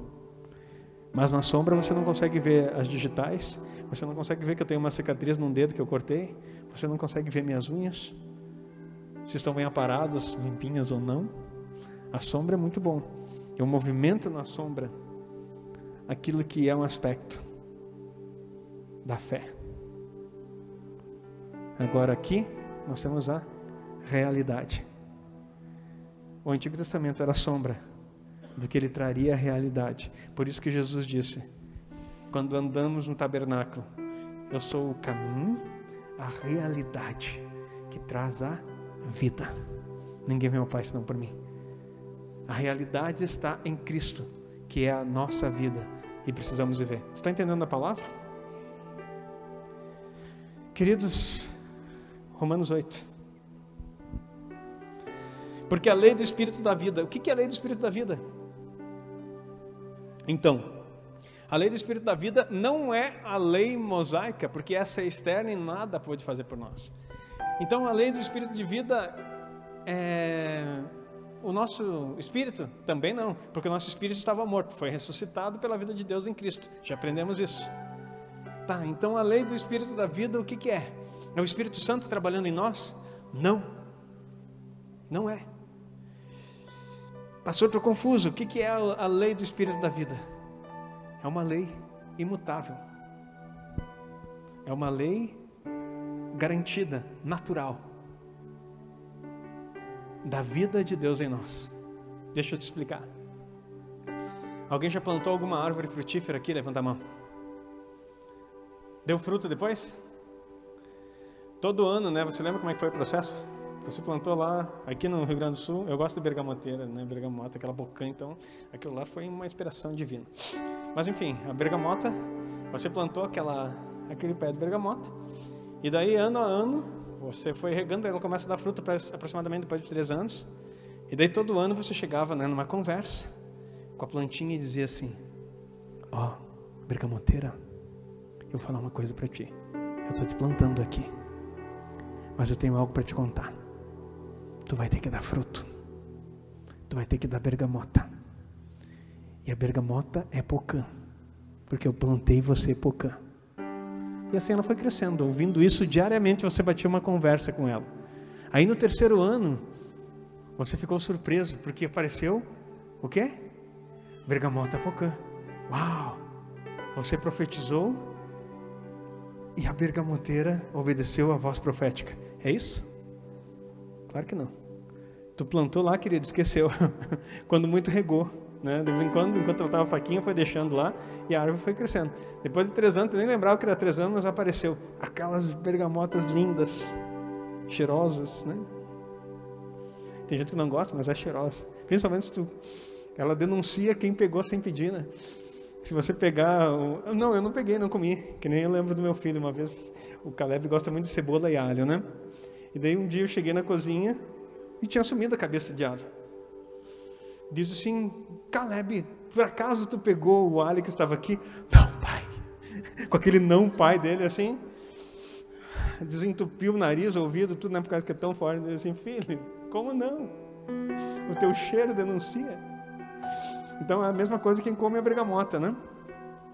Mas na sombra você não consegue ver as digitais, você não consegue ver que eu tenho uma cicatriz num dedo que eu cortei, você não consegue ver minhas unhas, se estão bem aparados, limpinhas ou não. A sombra é muito bom. Eu movimento na sombra aquilo que é um aspecto da fé. Agora aqui nós temos a realidade. O Antigo Testamento era sombra do que ele traria a realidade. Por isso que Jesus disse: quando andamos no tabernáculo, eu sou o caminho, a realidade que traz a vida. Ninguém vem ao Pai senão por mim. A realidade está em Cristo, que é a nossa vida e precisamos viver. Você está entendendo a palavra? Queridos, Romanos 8. Porque a lei do Espírito da vida, o que é a lei do Espírito da vida? Então, a lei do Espírito da vida não é a lei mosaica, porque essa é externa e nada pode fazer por nós. Então, a lei do Espírito de vida é o nosso espírito? Também não, porque o nosso espírito estava morto, foi ressuscitado pela vida de Deus em Cristo. Já aprendemos isso. Tá, então a lei do espírito da vida, o que, que é? É o Espírito Santo trabalhando em nós? Não, não é. Pastor, estou confuso. O que, que é a lei do espírito da vida? É uma lei imutável. É uma lei garantida, natural da vida de Deus em nós. Deixa eu te explicar. Alguém já plantou alguma árvore frutífera aqui? Levanta a mão. Deu fruto depois? Todo ano, né? Você lembra como é que foi o processo? Você plantou lá, aqui no Rio Grande do Sul, eu gosto de bergamoteira, né? Bergamota, aquela bocanha, então aquilo lá foi uma inspiração divina. Mas enfim, a bergamota, você plantou aquela, aquele pé de bergamota, e daí ano a ano você foi regando, ela começa a dar fruto aproximadamente depois de três anos. E daí todo ano você chegava né, numa conversa com a plantinha e dizia assim: Ó, oh, bergamoteira, eu vou falar uma coisa para ti. Eu estou te plantando aqui, mas eu tenho algo para te contar. Tu vai ter que dar fruto, tu vai ter que dar bergamota. E a bergamota é pocã, porque eu plantei você pocã. E assim ela foi crescendo. Ouvindo isso diariamente, você batia uma conversa com ela. Aí no terceiro ano, você ficou surpreso, porque apareceu o quê? Bergamota Pocã. Uau! Você profetizou e a bergamoteira obedeceu a voz profética. É isso? Claro que não. Tu plantou lá, querido, esqueceu. Quando muito regou. Né? De vez em quando, enquanto ela estava fraquinha, foi deixando lá e a árvore foi crescendo. Depois de três anos, eu nem lembrava que era três anos, mas apareceu aquelas bergamotas lindas, cheirosas, né? Tem gente que não gosta, mas é cheirosa. Principalmente se tu, ela denuncia quem pegou sem pedir, né? Se você pegar, não, eu não peguei, não comi, que nem eu lembro do meu filho uma vez. O Caleb gosta muito de cebola e alho, né? E daí um dia eu cheguei na cozinha e tinha sumido a cabeça de alho. Diz assim, Caleb, por acaso tu pegou o alho que estava aqui? Não, pai. Com aquele não pai dele assim, desentupiu o nariz, o ouvido, tudo, não é por causa que é tão forte. Diz assim, filho, como não? O teu cheiro denuncia. Então é a mesma coisa quem come a bergamota, né?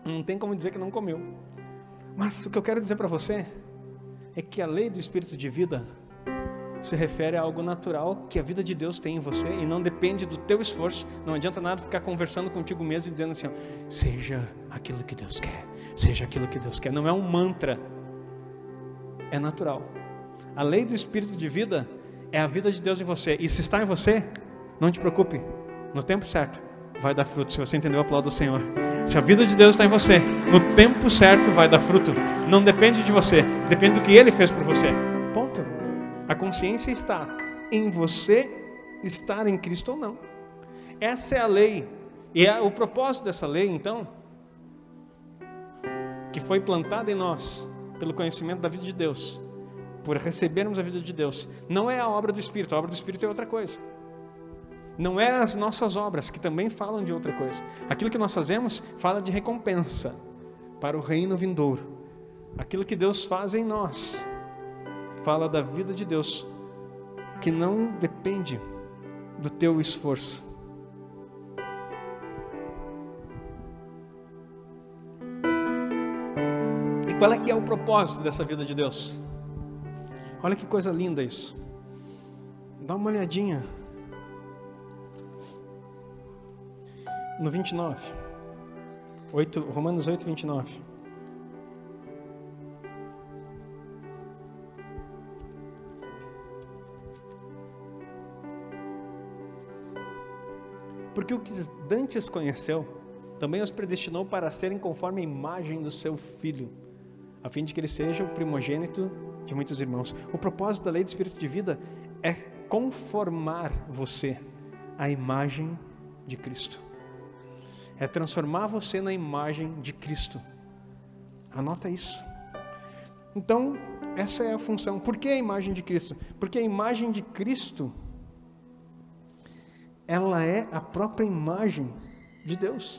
Não tem como dizer que não comeu. Mas o que eu quero dizer para você é que a lei do espírito de vida se refere a algo natural que a vida de Deus tem em você e não depende do teu esforço. Não adianta nada ficar conversando contigo mesmo e dizendo assim: seja aquilo que Deus quer, seja aquilo que Deus quer. Não é um mantra, é natural. A lei do espírito de vida é a vida de Deus em você. E se está em você, não te preocupe, no tempo certo vai dar fruto. Se você entendeu, aplauda o Senhor. Se a vida de Deus está em você, no tempo certo vai dar fruto. Não depende de você, depende do que Ele fez por você. A consciência está em você estar em Cristo ou não. Essa é a lei. E é o propósito dessa lei, então, que foi plantada em nós pelo conhecimento da vida de Deus, por recebermos a vida de Deus, não é a obra do Espírito, a obra do Espírito é outra coisa. Não é as nossas obras, que também falam de outra coisa. Aquilo que nós fazemos fala de recompensa para o reino vindouro. Aquilo que Deus faz em nós fala da vida de Deus, que não depende do teu esforço. E qual é que é o propósito dessa vida de Deus? Olha que coisa linda isso. Dá uma olhadinha. No 29. 8, Romanos 8, 29. Porque o que Dantes conheceu, também os predestinou para serem conforme a imagem do seu filho, a fim de que ele seja o primogênito de muitos irmãos. O propósito da lei do Espírito de vida é conformar você à imagem de Cristo. É transformar você na imagem de Cristo. Anota isso. Então, essa é a função. Por que a imagem de Cristo? Porque a imagem de Cristo ela é a própria imagem de Deus.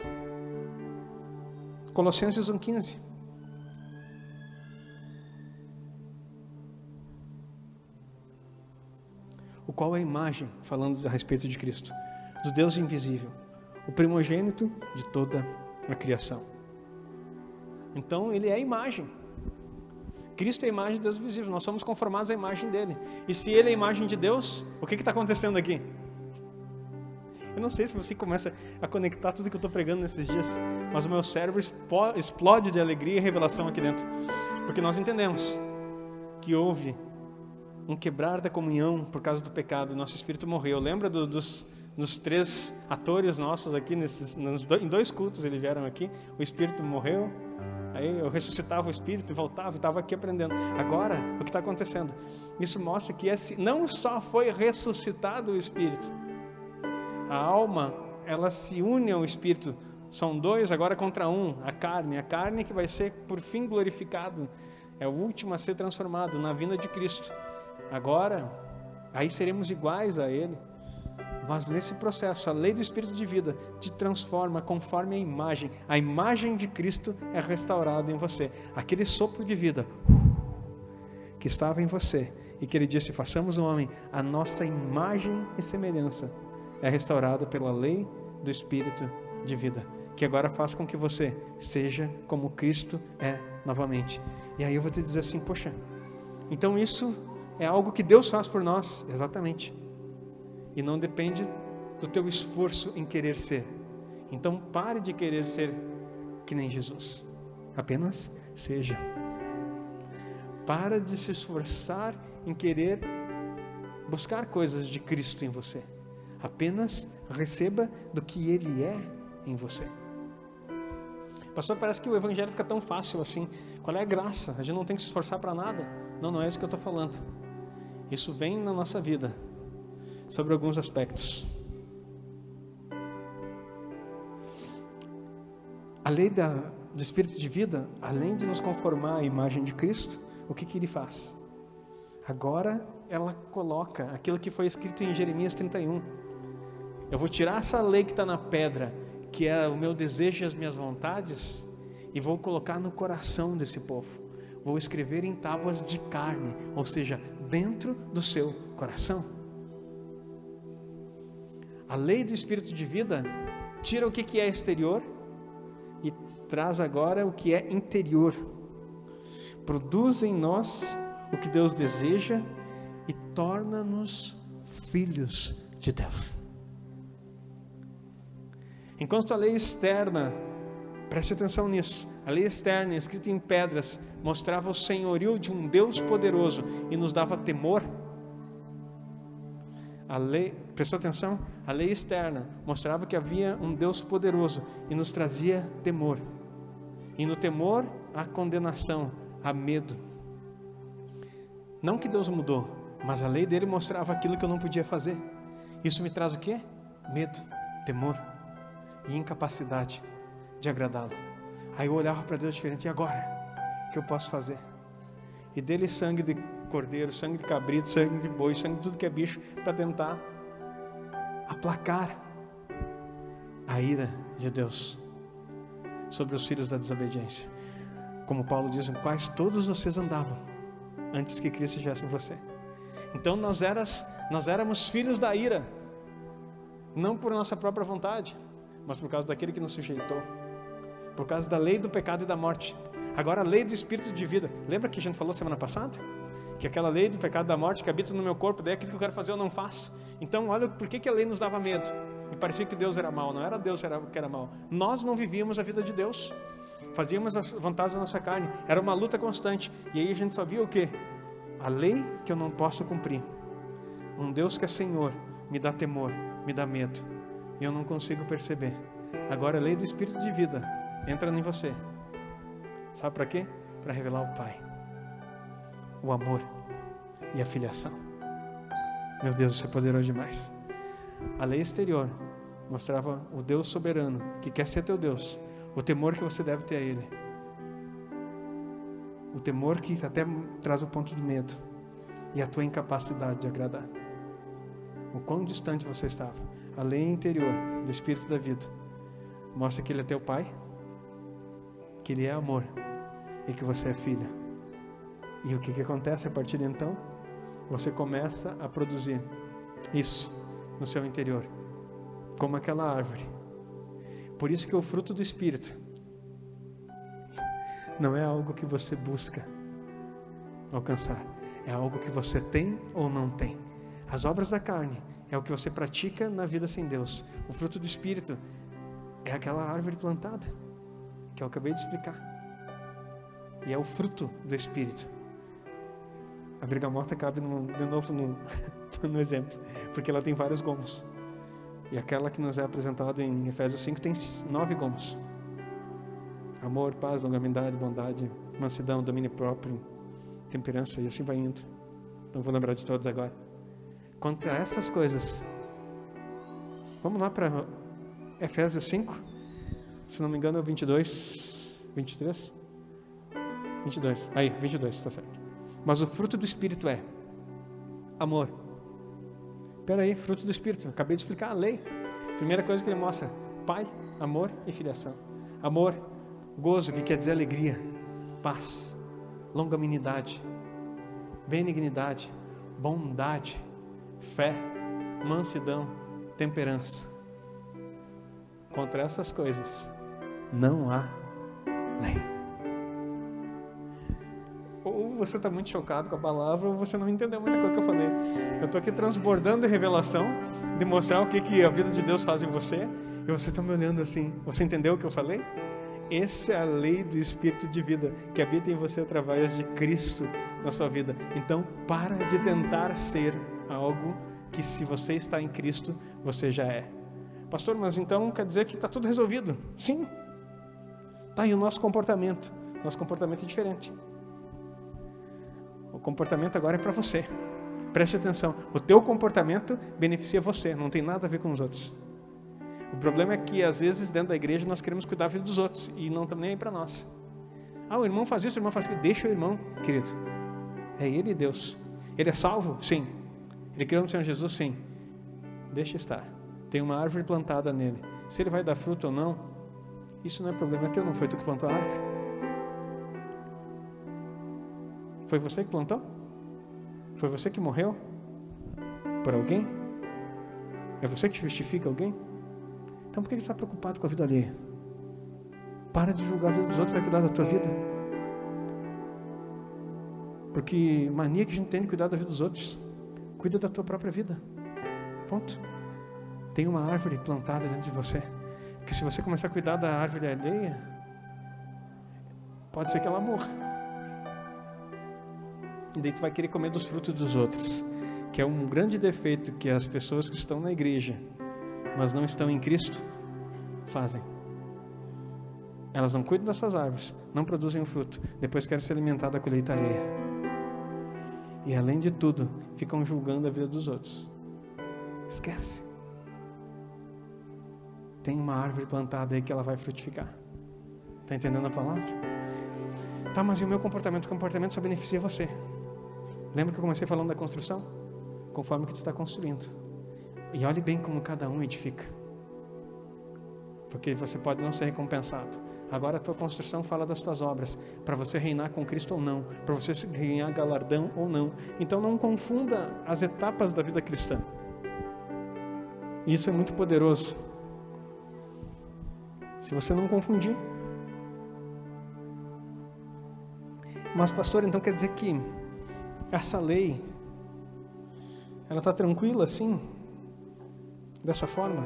Colossenses 1,15. O qual é a imagem, falando a respeito de Cristo, do Deus invisível, o primogênito de toda a criação. Então, ele é a imagem. Cristo é a imagem de Deus visível, nós somos conformados à imagem dele. E se ele é a imagem de Deus, o que está acontecendo aqui? Eu não sei se você começa a conectar tudo que eu estou pregando nesses dias, mas o meu cérebro explode de alegria e revelação aqui dentro, porque nós entendemos que houve um quebrar da comunhão por causa do pecado, nosso espírito morreu. Lembra do, dos, dos três atores nossos aqui, nesses, nos, em dois cultos eles vieram aqui, o espírito morreu, Aí eu ressuscitava o espírito e voltava e estava aqui aprendendo. Agora, o que está acontecendo? Isso mostra que esse, não só foi ressuscitado o espírito, a alma, ela se une ao espírito. São dois agora contra um, a carne. A carne que vai ser por fim glorificado. É o último a ser transformado na vinda de Cristo. Agora, aí seremos iguais a Ele. Mas nesse processo, a lei do Espírito de vida te transforma conforme a imagem. A imagem de Cristo é restaurada em você. Aquele sopro de vida que estava em você e que Ele disse: façamos um homem a nossa imagem e semelhança é restaurada pela lei do Espírito de vida, que agora faz com que você seja como Cristo é novamente. E aí eu vou te dizer assim, poxa, então isso é algo que Deus faz por nós, exatamente. E não depende do teu esforço em querer ser. Então pare de querer ser que nem Jesus. Apenas seja. Para de se esforçar em querer buscar coisas de Cristo em você. Apenas receba do que Ele é em você. Pastor, parece que o Evangelho fica tão fácil assim. Qual é a graça? A gente não tem que se esforçar para nada. Não, não é isso que eu estou falando. Isso vem na nossa vida, sobre alguns aspectos. A lei da, do Espírito de vida, além de nos conformar à imagem de Cristo, o que, que ele faz? Agora ela coloca aquilo que foi escrito em Jeremias 31. Eu vou tirar essa lei que está na pedra, que é o meu desejo e as minhas vontades, e vou colocar no coração desse povo. Vou escrever em tábuas de carne, ou seja, dentro do seu coração. A lei do Espírito de vida tira o que é exterior e traz agora o que é interior. Produz em nós o que Deus deseja e torna-nos filhos de Deus. Enquanto a lei externa, preste atenção nisso, a lei externa, escrita em pedras, mostrava o senhorio de um Deus poderoso e nos dava temor. A lei, prestou atenção? A lei externa mostrava que havia um Deus poderoso e nos trazia temor. E no temor, a condenação, a medo. Não que Deus mudou, mas a lei dele mostrava aquilo que eu não podia fazer. Isso me traz o quê? Medo, temor e incapacidade de agradá-lo. Aí eu olhava para Deus diferente, e agora? O que eu posso fazer? E dele sangue de cordeiro, sangue de cabrito, sangue de boi, sangue de tudo que é bicho, para tentar aplacar a ira de Deus sobre os filhos da desobediência. Como Paulo diz, em quais todos vocês andavam antes que Cristo estivesse em você. Então nós, eras, nós éramos filhos da ira, não por nossa própria vontade, mas por causa daquele que nos sujeitou, por causa da lei do pecado e da morte. Agora a lei do espírito de vida. Lembra que a gente falou semana passada? Que aquela lei do pecado e da morte que habita no meu corpo, daí aquilo que eu quero fazer eu não faço. Então, olha por que, que a lei nos dava medo. E parecia que Deus era mal, não era Deus que era mal. Nós não vivíamos a vida de Deus. Fazíamos as vontades da nossa carne. Era uma luta constante. E aí a gente só via o que? A lei que eu não posso cumprir. Um Deus que é Senhor me dá temor, me dá medo. E eu não consigo perceber. Agora a lei do Espírito de vida entra em você. Sabe para quê? Para revelar o Pai, o amor e a filiação. Meu Deus, isso é poderoso demais. A lei exterior mostrava o Deus soberano que quer ser teu Deus, o temor que você deve ter a Ele, o temor que até traz o ponto de medo e a tua incapacidade de agradar. O quão distante você estava. A lei interior do Espírito da vida mostra que Ele é teu Pai, que Ele é amor e que você é filha. E o que, que acontece a partir de então? Você começa a produzir isso no seu interior, como aquela árvore. Por isso que o fruto do Espírito não é algo que você busca alcançar, é algo que você tem ou não tem. As obras da carne é o que você pratica na vida sem Deus. O fruto do Espírito é aquela árvore plantada que eu acabei de explicar. E é o fruto do Espírito. A bergamota cabe no, de novo no, no exemplo, porque ela tem vários gomos. E aquela que nos é apresentada em Efésios 5 tem nove gomos: amor, paz, longanimidade, bondade, mansidão, domínio próprio, temperança, e assim vai indo. Não vou lembrar de todos agora. Contra essas coisas, vamos lá para Efésios 5, se não me engano é o 22, 23? 22, aí, 22, está certo. Mas o fruto do Espírito é amor. Espera aí, fruto do Espírito, acabei de explicar a lei. Primeira coisa que ele mostra, pai, amor e filiação. Amor, gozo, que quer dizer alegria, paz, longanimidade, benignidade, bondade, fé, mansidão, temperança. Contra essas coisas não há lei. Ou você está muito chocado com a palavra, ou você não entendeu muita coisa que eu falei. Eu estou aqui transbordando de revelação, de mostrar o que, que a vida de Deus faz em você, e você está me olhando assim. Você entendeu o que eu falei? Essa é a lei do Espírito de vida que habita em você através de Cristo na sua vida. Então, para de tentar ser algo que, se você está em Cristo, você já é. Pastor, mas então quer dizer que está tudo resolvido? Sim. Tá, e o nosso comportamento? Nosso comportamento é diferente. O comportamento agora é para você. Preste atenção. O teu comportamento beneficia você, não tem nada a ver com os outros. O problema é que às vezes dentro da igreja nós queremos cuidar da vida dos outros e não estamos nem aí para nós. Ah, o irmão faz isso, o irmão faz aquilo. Deixa o irmão, querido. É ele Deus. Ele é salvo? Sim. Ele criou no Senhor Jesus? Sim. Deixa estar. Tem uma árvore plantada nele. Se ele vai dar fruto ou não, isso não é problema teu, não foi tu que plantou a árvore. Foi você que plantou? Foi você que morreu? Por alguém? É você que justifica alguém? Então por que você está preocupado com a vida alheia? Para de julgar a vida dos outros, vai cuidar da tua vida. Porque mania que a gente tem de cuidar da vida dos outros. Cuida da tua própria vida. Ponto. Tem uma árvore plantada dentro de você. Que se você começar a cuidar da árvore alheia, pode ser que ela morra. E daí tu vai querer comer dos frutos dos outros. Que é um grande defeito que as pessoas que estão na igreja mas não estão em Cristo, fazem. Elas não cuidam das suas árvores, não produzem o fruto, depois querem se alimentar da colheita alheia. E além de tudo, ficam julgando a vida dos outros. Esquece. Tem uma árvore plantada aí que ela vai frutificar. Está entendendo a palavra? Tá, mas e o meu comportamento? O comportamento só beneficia você. Lembra que eu comecei falando da construção? Conforme que tu está construindo. E olhe bem como cada um edifica. Porque você pode não ser recompensado. Agora a tua construção fala das tuas obras, para você reinar com Cristo ou não, para você ganhar galardão ou não. Então não confunda as etapas da vida cristã. Isso é muito poderoso. Se você não confundir. Mas pastor, então quer dizer que essa lei ela está tranquila assim? dessa forma?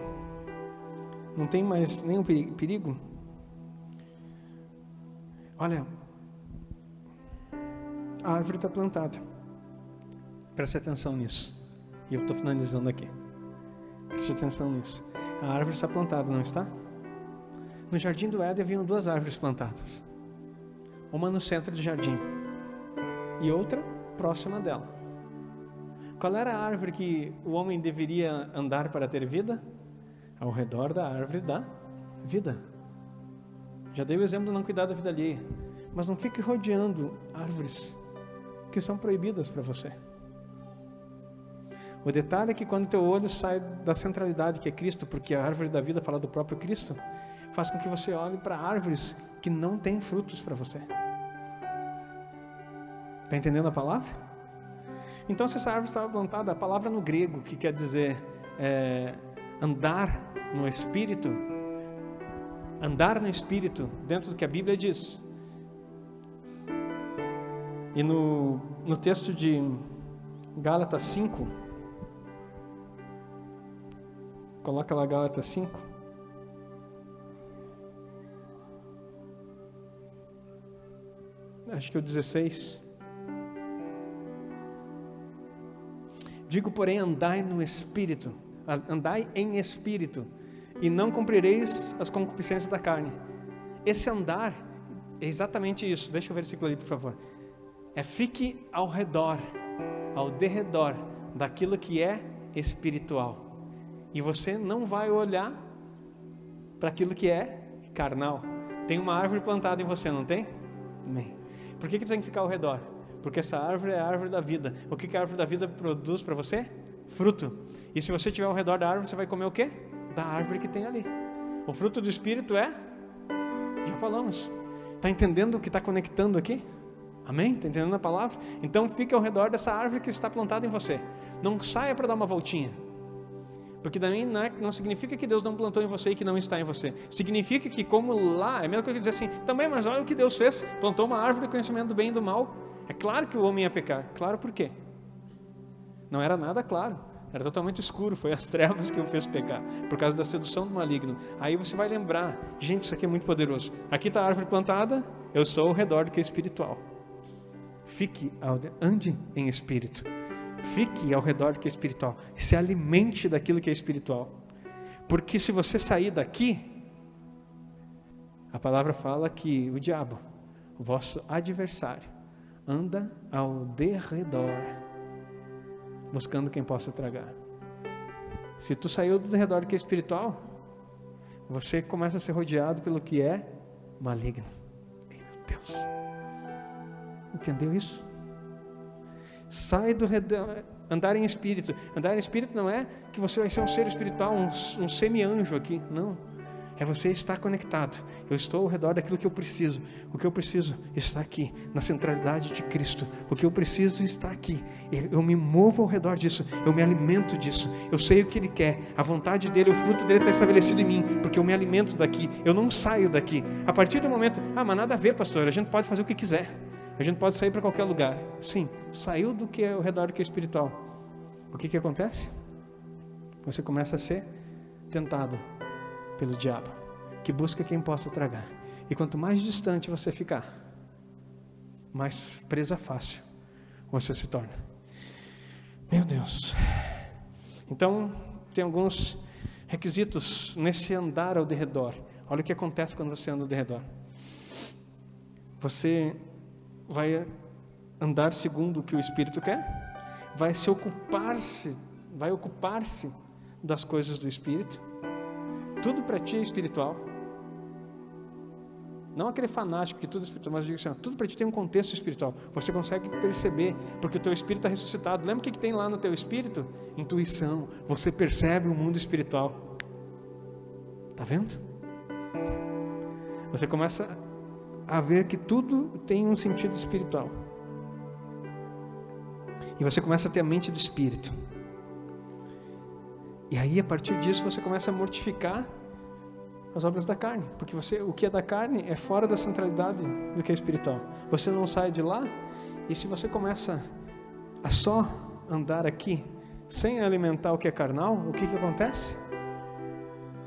Não tem mais nenhum perigo? Olha, a árvore está plantada. Preste atenção nisso. E eu estou finalizando aqui. Preste atenção nisso. A árvore está plantada, não está? No jardim do Éden haviam duas árvores plantadas. Uma no centro do jardim e outra próxima dela. Qual era a árvore que o homem deveria andar para ter vida? Ao redor da árvore da vida. Já dei o exemplo de não cuidar da vida alheia. Mas não fique rodeando árvores que são proibidas para você. O detalhe é que quando teu olho sai da centralidade que é Cristo, porque a árvore da vida fala do próprio Cristo, faz com que você olhe para árvores que não têm frutos para você. Está entendendo a palavra? Então, se essa árvore estava plantada, a palavra no grego que quer dizer é, andar no Espírito, andar no Espírito, dentro do que a Bíblia diz. E no, no texto de Gálatas 5, coloca lá Gálatas 5. Acho que é o 16. Digo, porém, andai no espírito, andai em espírito, e não cumprireis as concupiscências da carne. Esse andar é exatamente isso. Deixa eu ver o versículo ali, por favor. É fique ao redor, ao derredor daquilo que é espiritual. E você não vai olhar para aquilo que é carnal. Tem uma árvore plantada em você, não tem? Amém. Por que, que tem que ficar ao redor? porque essa árvore é a árvore da vida. O que, que a árvore da vida produz para você? Fruto. E se você estiver ao redor da árvore, você vai comer o quê? Da árvore que tem ali. O fruto do Espírito é? Já falamos. Está entendendo o que está conectando aqui? Amém? Está entendendo a palavra? Então fique ao redor dessa árvore que está plantada em você. Não saia para dar uma voltinha. Porque também não, é, não, significa que Deus não plantou em você e que não está em você. Significa que, como lá, é mesmo que eu dizer assim, também, mas olha o que Deus fez: plantou uma árvore do conhecimento do bem e do mal. É claro que o homem ia pecar. Claro por quê? Não era nada claro. Era totalmente escuro, foi as trevas que o fez pecar, por causa da sedução do maligno. Aí você vai lembrar, gente, isso aqui é muito poderoso. Aqui está a árvore plantada, eu estou ao redor do que é espiritual. Fique, ande em espírito. Fique ao redor do que é espiritual. Se alimente daquilo que é espiritual. Porque se você sair daqui, a palavra fala que o diabo, o vosso adversário, anda ao derredor, buscando quem possa tragar. Se tu saiu do redor do que é espiritual, você começa a ser rodeado pelo que é maligno. Meu Deus. Entendeu isso? Sai do redor, andar em espírito. Andar em espírito não é que você vai ser um ser espiritual, um, um semi-anjo aqui. Não é você estar conectado. Eu estou ao redor daquilo que eu preciso. O que eu preciso está aqui, na centralidade de Cristo. O que eu preciso está aqui. Eu me movo ao redor disso. Eu me alimento disso. Eu sei o que Ele quer. A vontade dele, o fruto dele está estabelecido em mim, porque eu me alimento daqui. Eu não saio daqui. A partir do momento, ah, mas nada a ver, pastor. A gente pode fazer o que quiser. A gente pode sair para qualquer lugar. Sim, saiu do que é ao redor do que é espiritual. O que que acontece? Você começa a ser tentado pelo diabo, que busca quem possa tragar. E quanto mais distante você ficar, mais presa fácil você se torna. Meu Deus. Então, tem alguns requisitos nesse andar ao derredor. Olha o que acontece quando você anda ao derredor. Você vai andar segundo o que o Espírito quer, vai se ocupar-se, vai ocupar-se das coisas do Espírito tudo para ti é espiritual. Não aquele fanático que tudo é espiritual, mas eu digo assim, tudo para ti tem um contexto espiritual. Você consegue perceber, porque o teu espírito está ressuscitado. Lembra o que, que tem lá no teu espírito? Intuição. Você percebe o mundo espiritual. Está vendo? Você começa a ver que tudo tem um sentido espiritual. E você começa a ter a mente do espírito. E aí, a partir disso, você começa a mortificar as obras da carne, porque você, o que é da carne é fora da centralidade do que é espiritual. Você não sai de lá, e se você começa a só andar aqui, sem alimentar o que é carnal, o que, que acontece?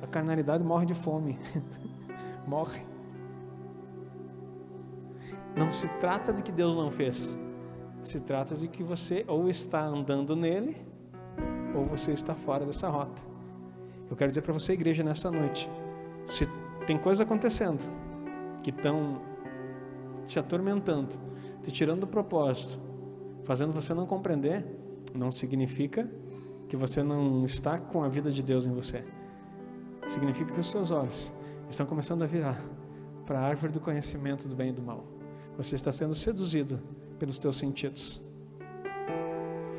A carnalidade morre de fome. morre. Não se trata de que Deus não fez, se trata de que você ou está andando nele, ou você está fora dessa rota. Eu quero dizer para você, igreja, nessa noite, se tem coisa acontecendo que estão te atormentando, te tirando do propósito, fazendo você não compreender, não significa que você não está com a vida de Deus em você. Significa que os seus olhos estão começando a virar para a árvore do conhecimento do bem e do mal. Você está sendo seduzido pelos teus sentidos.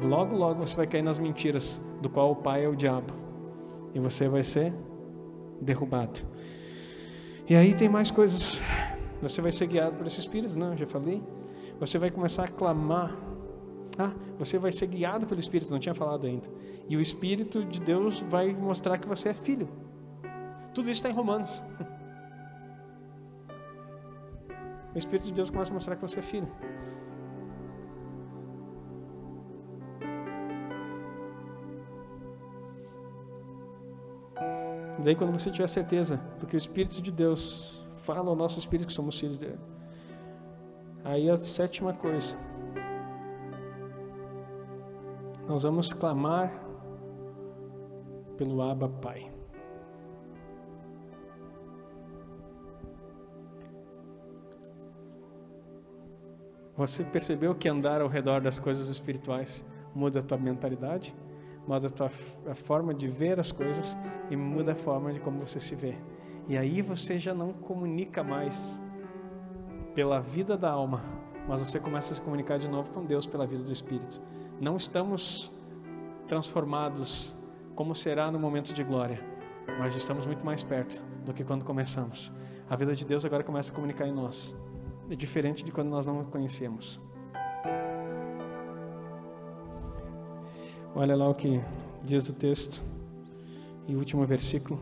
Logo, logo você vai cair nas mentiras, do qual o pai é o diabo. E você vai ser derrubado. E aí tem mais coisas. Você vai ser guiado por esse Espírito, não? Já falei. Você vai começar a clamar. Ah, você vai ser guiado pelo Espírito, não tinha falado ainda. E o Espírito de Deus vai mostrar que você é filho. Tudo isso está em Romanos. O Espírito de Deus começa a mostrar que você é filho. Daí quando você tiver certeza, porque o Espírito de Deus fala ao nosso Espírito que somos filhos dele. Aí a sétima coisa. Nós vamos clamar pelo Abba Pai. Você percebeu que andar ao redor das coisas espirituais muda a tua mentalidade? Muda a tua a forma de ver as coisas e muda a forma de como você se vê. E aí você já não comunica mais pela vida da alma, mas você começa a se comunicar de novo com Deus pela vida do Espírito. Não estamos transformados como será no momento de glória, mas estamos muito mais perto do que quando começamos. A vida de Deus agora começa a comunicar em nós. É diferente de quando nós não conhecemos. Olha lá o que diz o texto, e último versículo.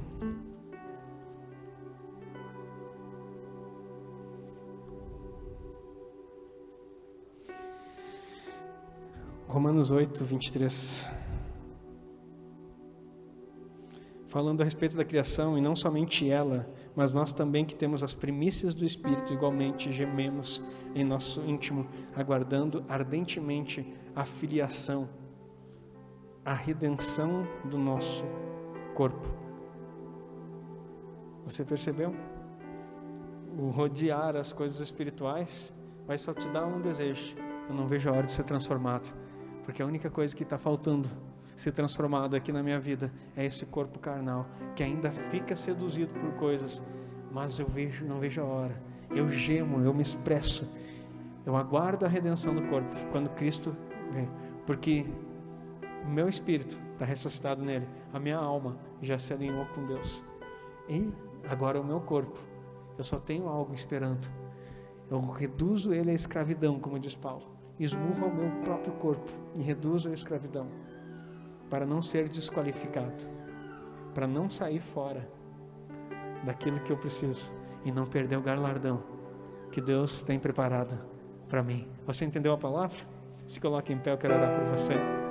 Romanos 8, 23. falando a respeito da criação, e não somente ela, mas nós também que temos as primícias do Espírito, igualmente gememos em nosso íntimo, aguardando ardentemente a filiação, a redenção do nosso corpo. Você percebeu? O rodear as coisas espirituais vai só te dar um desejo. Eu não vejo a hora de ser transformado, porque a única coisa que está faltando ser transformado aqui na minha vida é esse corpo carnal que ainda fica seduzido por coisas, mas eu vejo, não vejo a hora. Eu gemo, eu me expresso. Eu aguardo a redenção do corpo quando Cristo vem, porque o meu espírito está ressuscitado nele, a minha alma já se alinhou com Deus. E agora o meu corpo, eu só tenho algo esperando. Eu reduzo ele à escravidão, como diz Paulo. Esmurro ao meu próprio corpo e reduzo à escravidão para não ser desqualificado, para não sair fora daquilo que eu preciso e não perder o galardão que Deus tem preparado para mim. Você entendeu a palavra? Se coloque em pé, eu quero orar por você.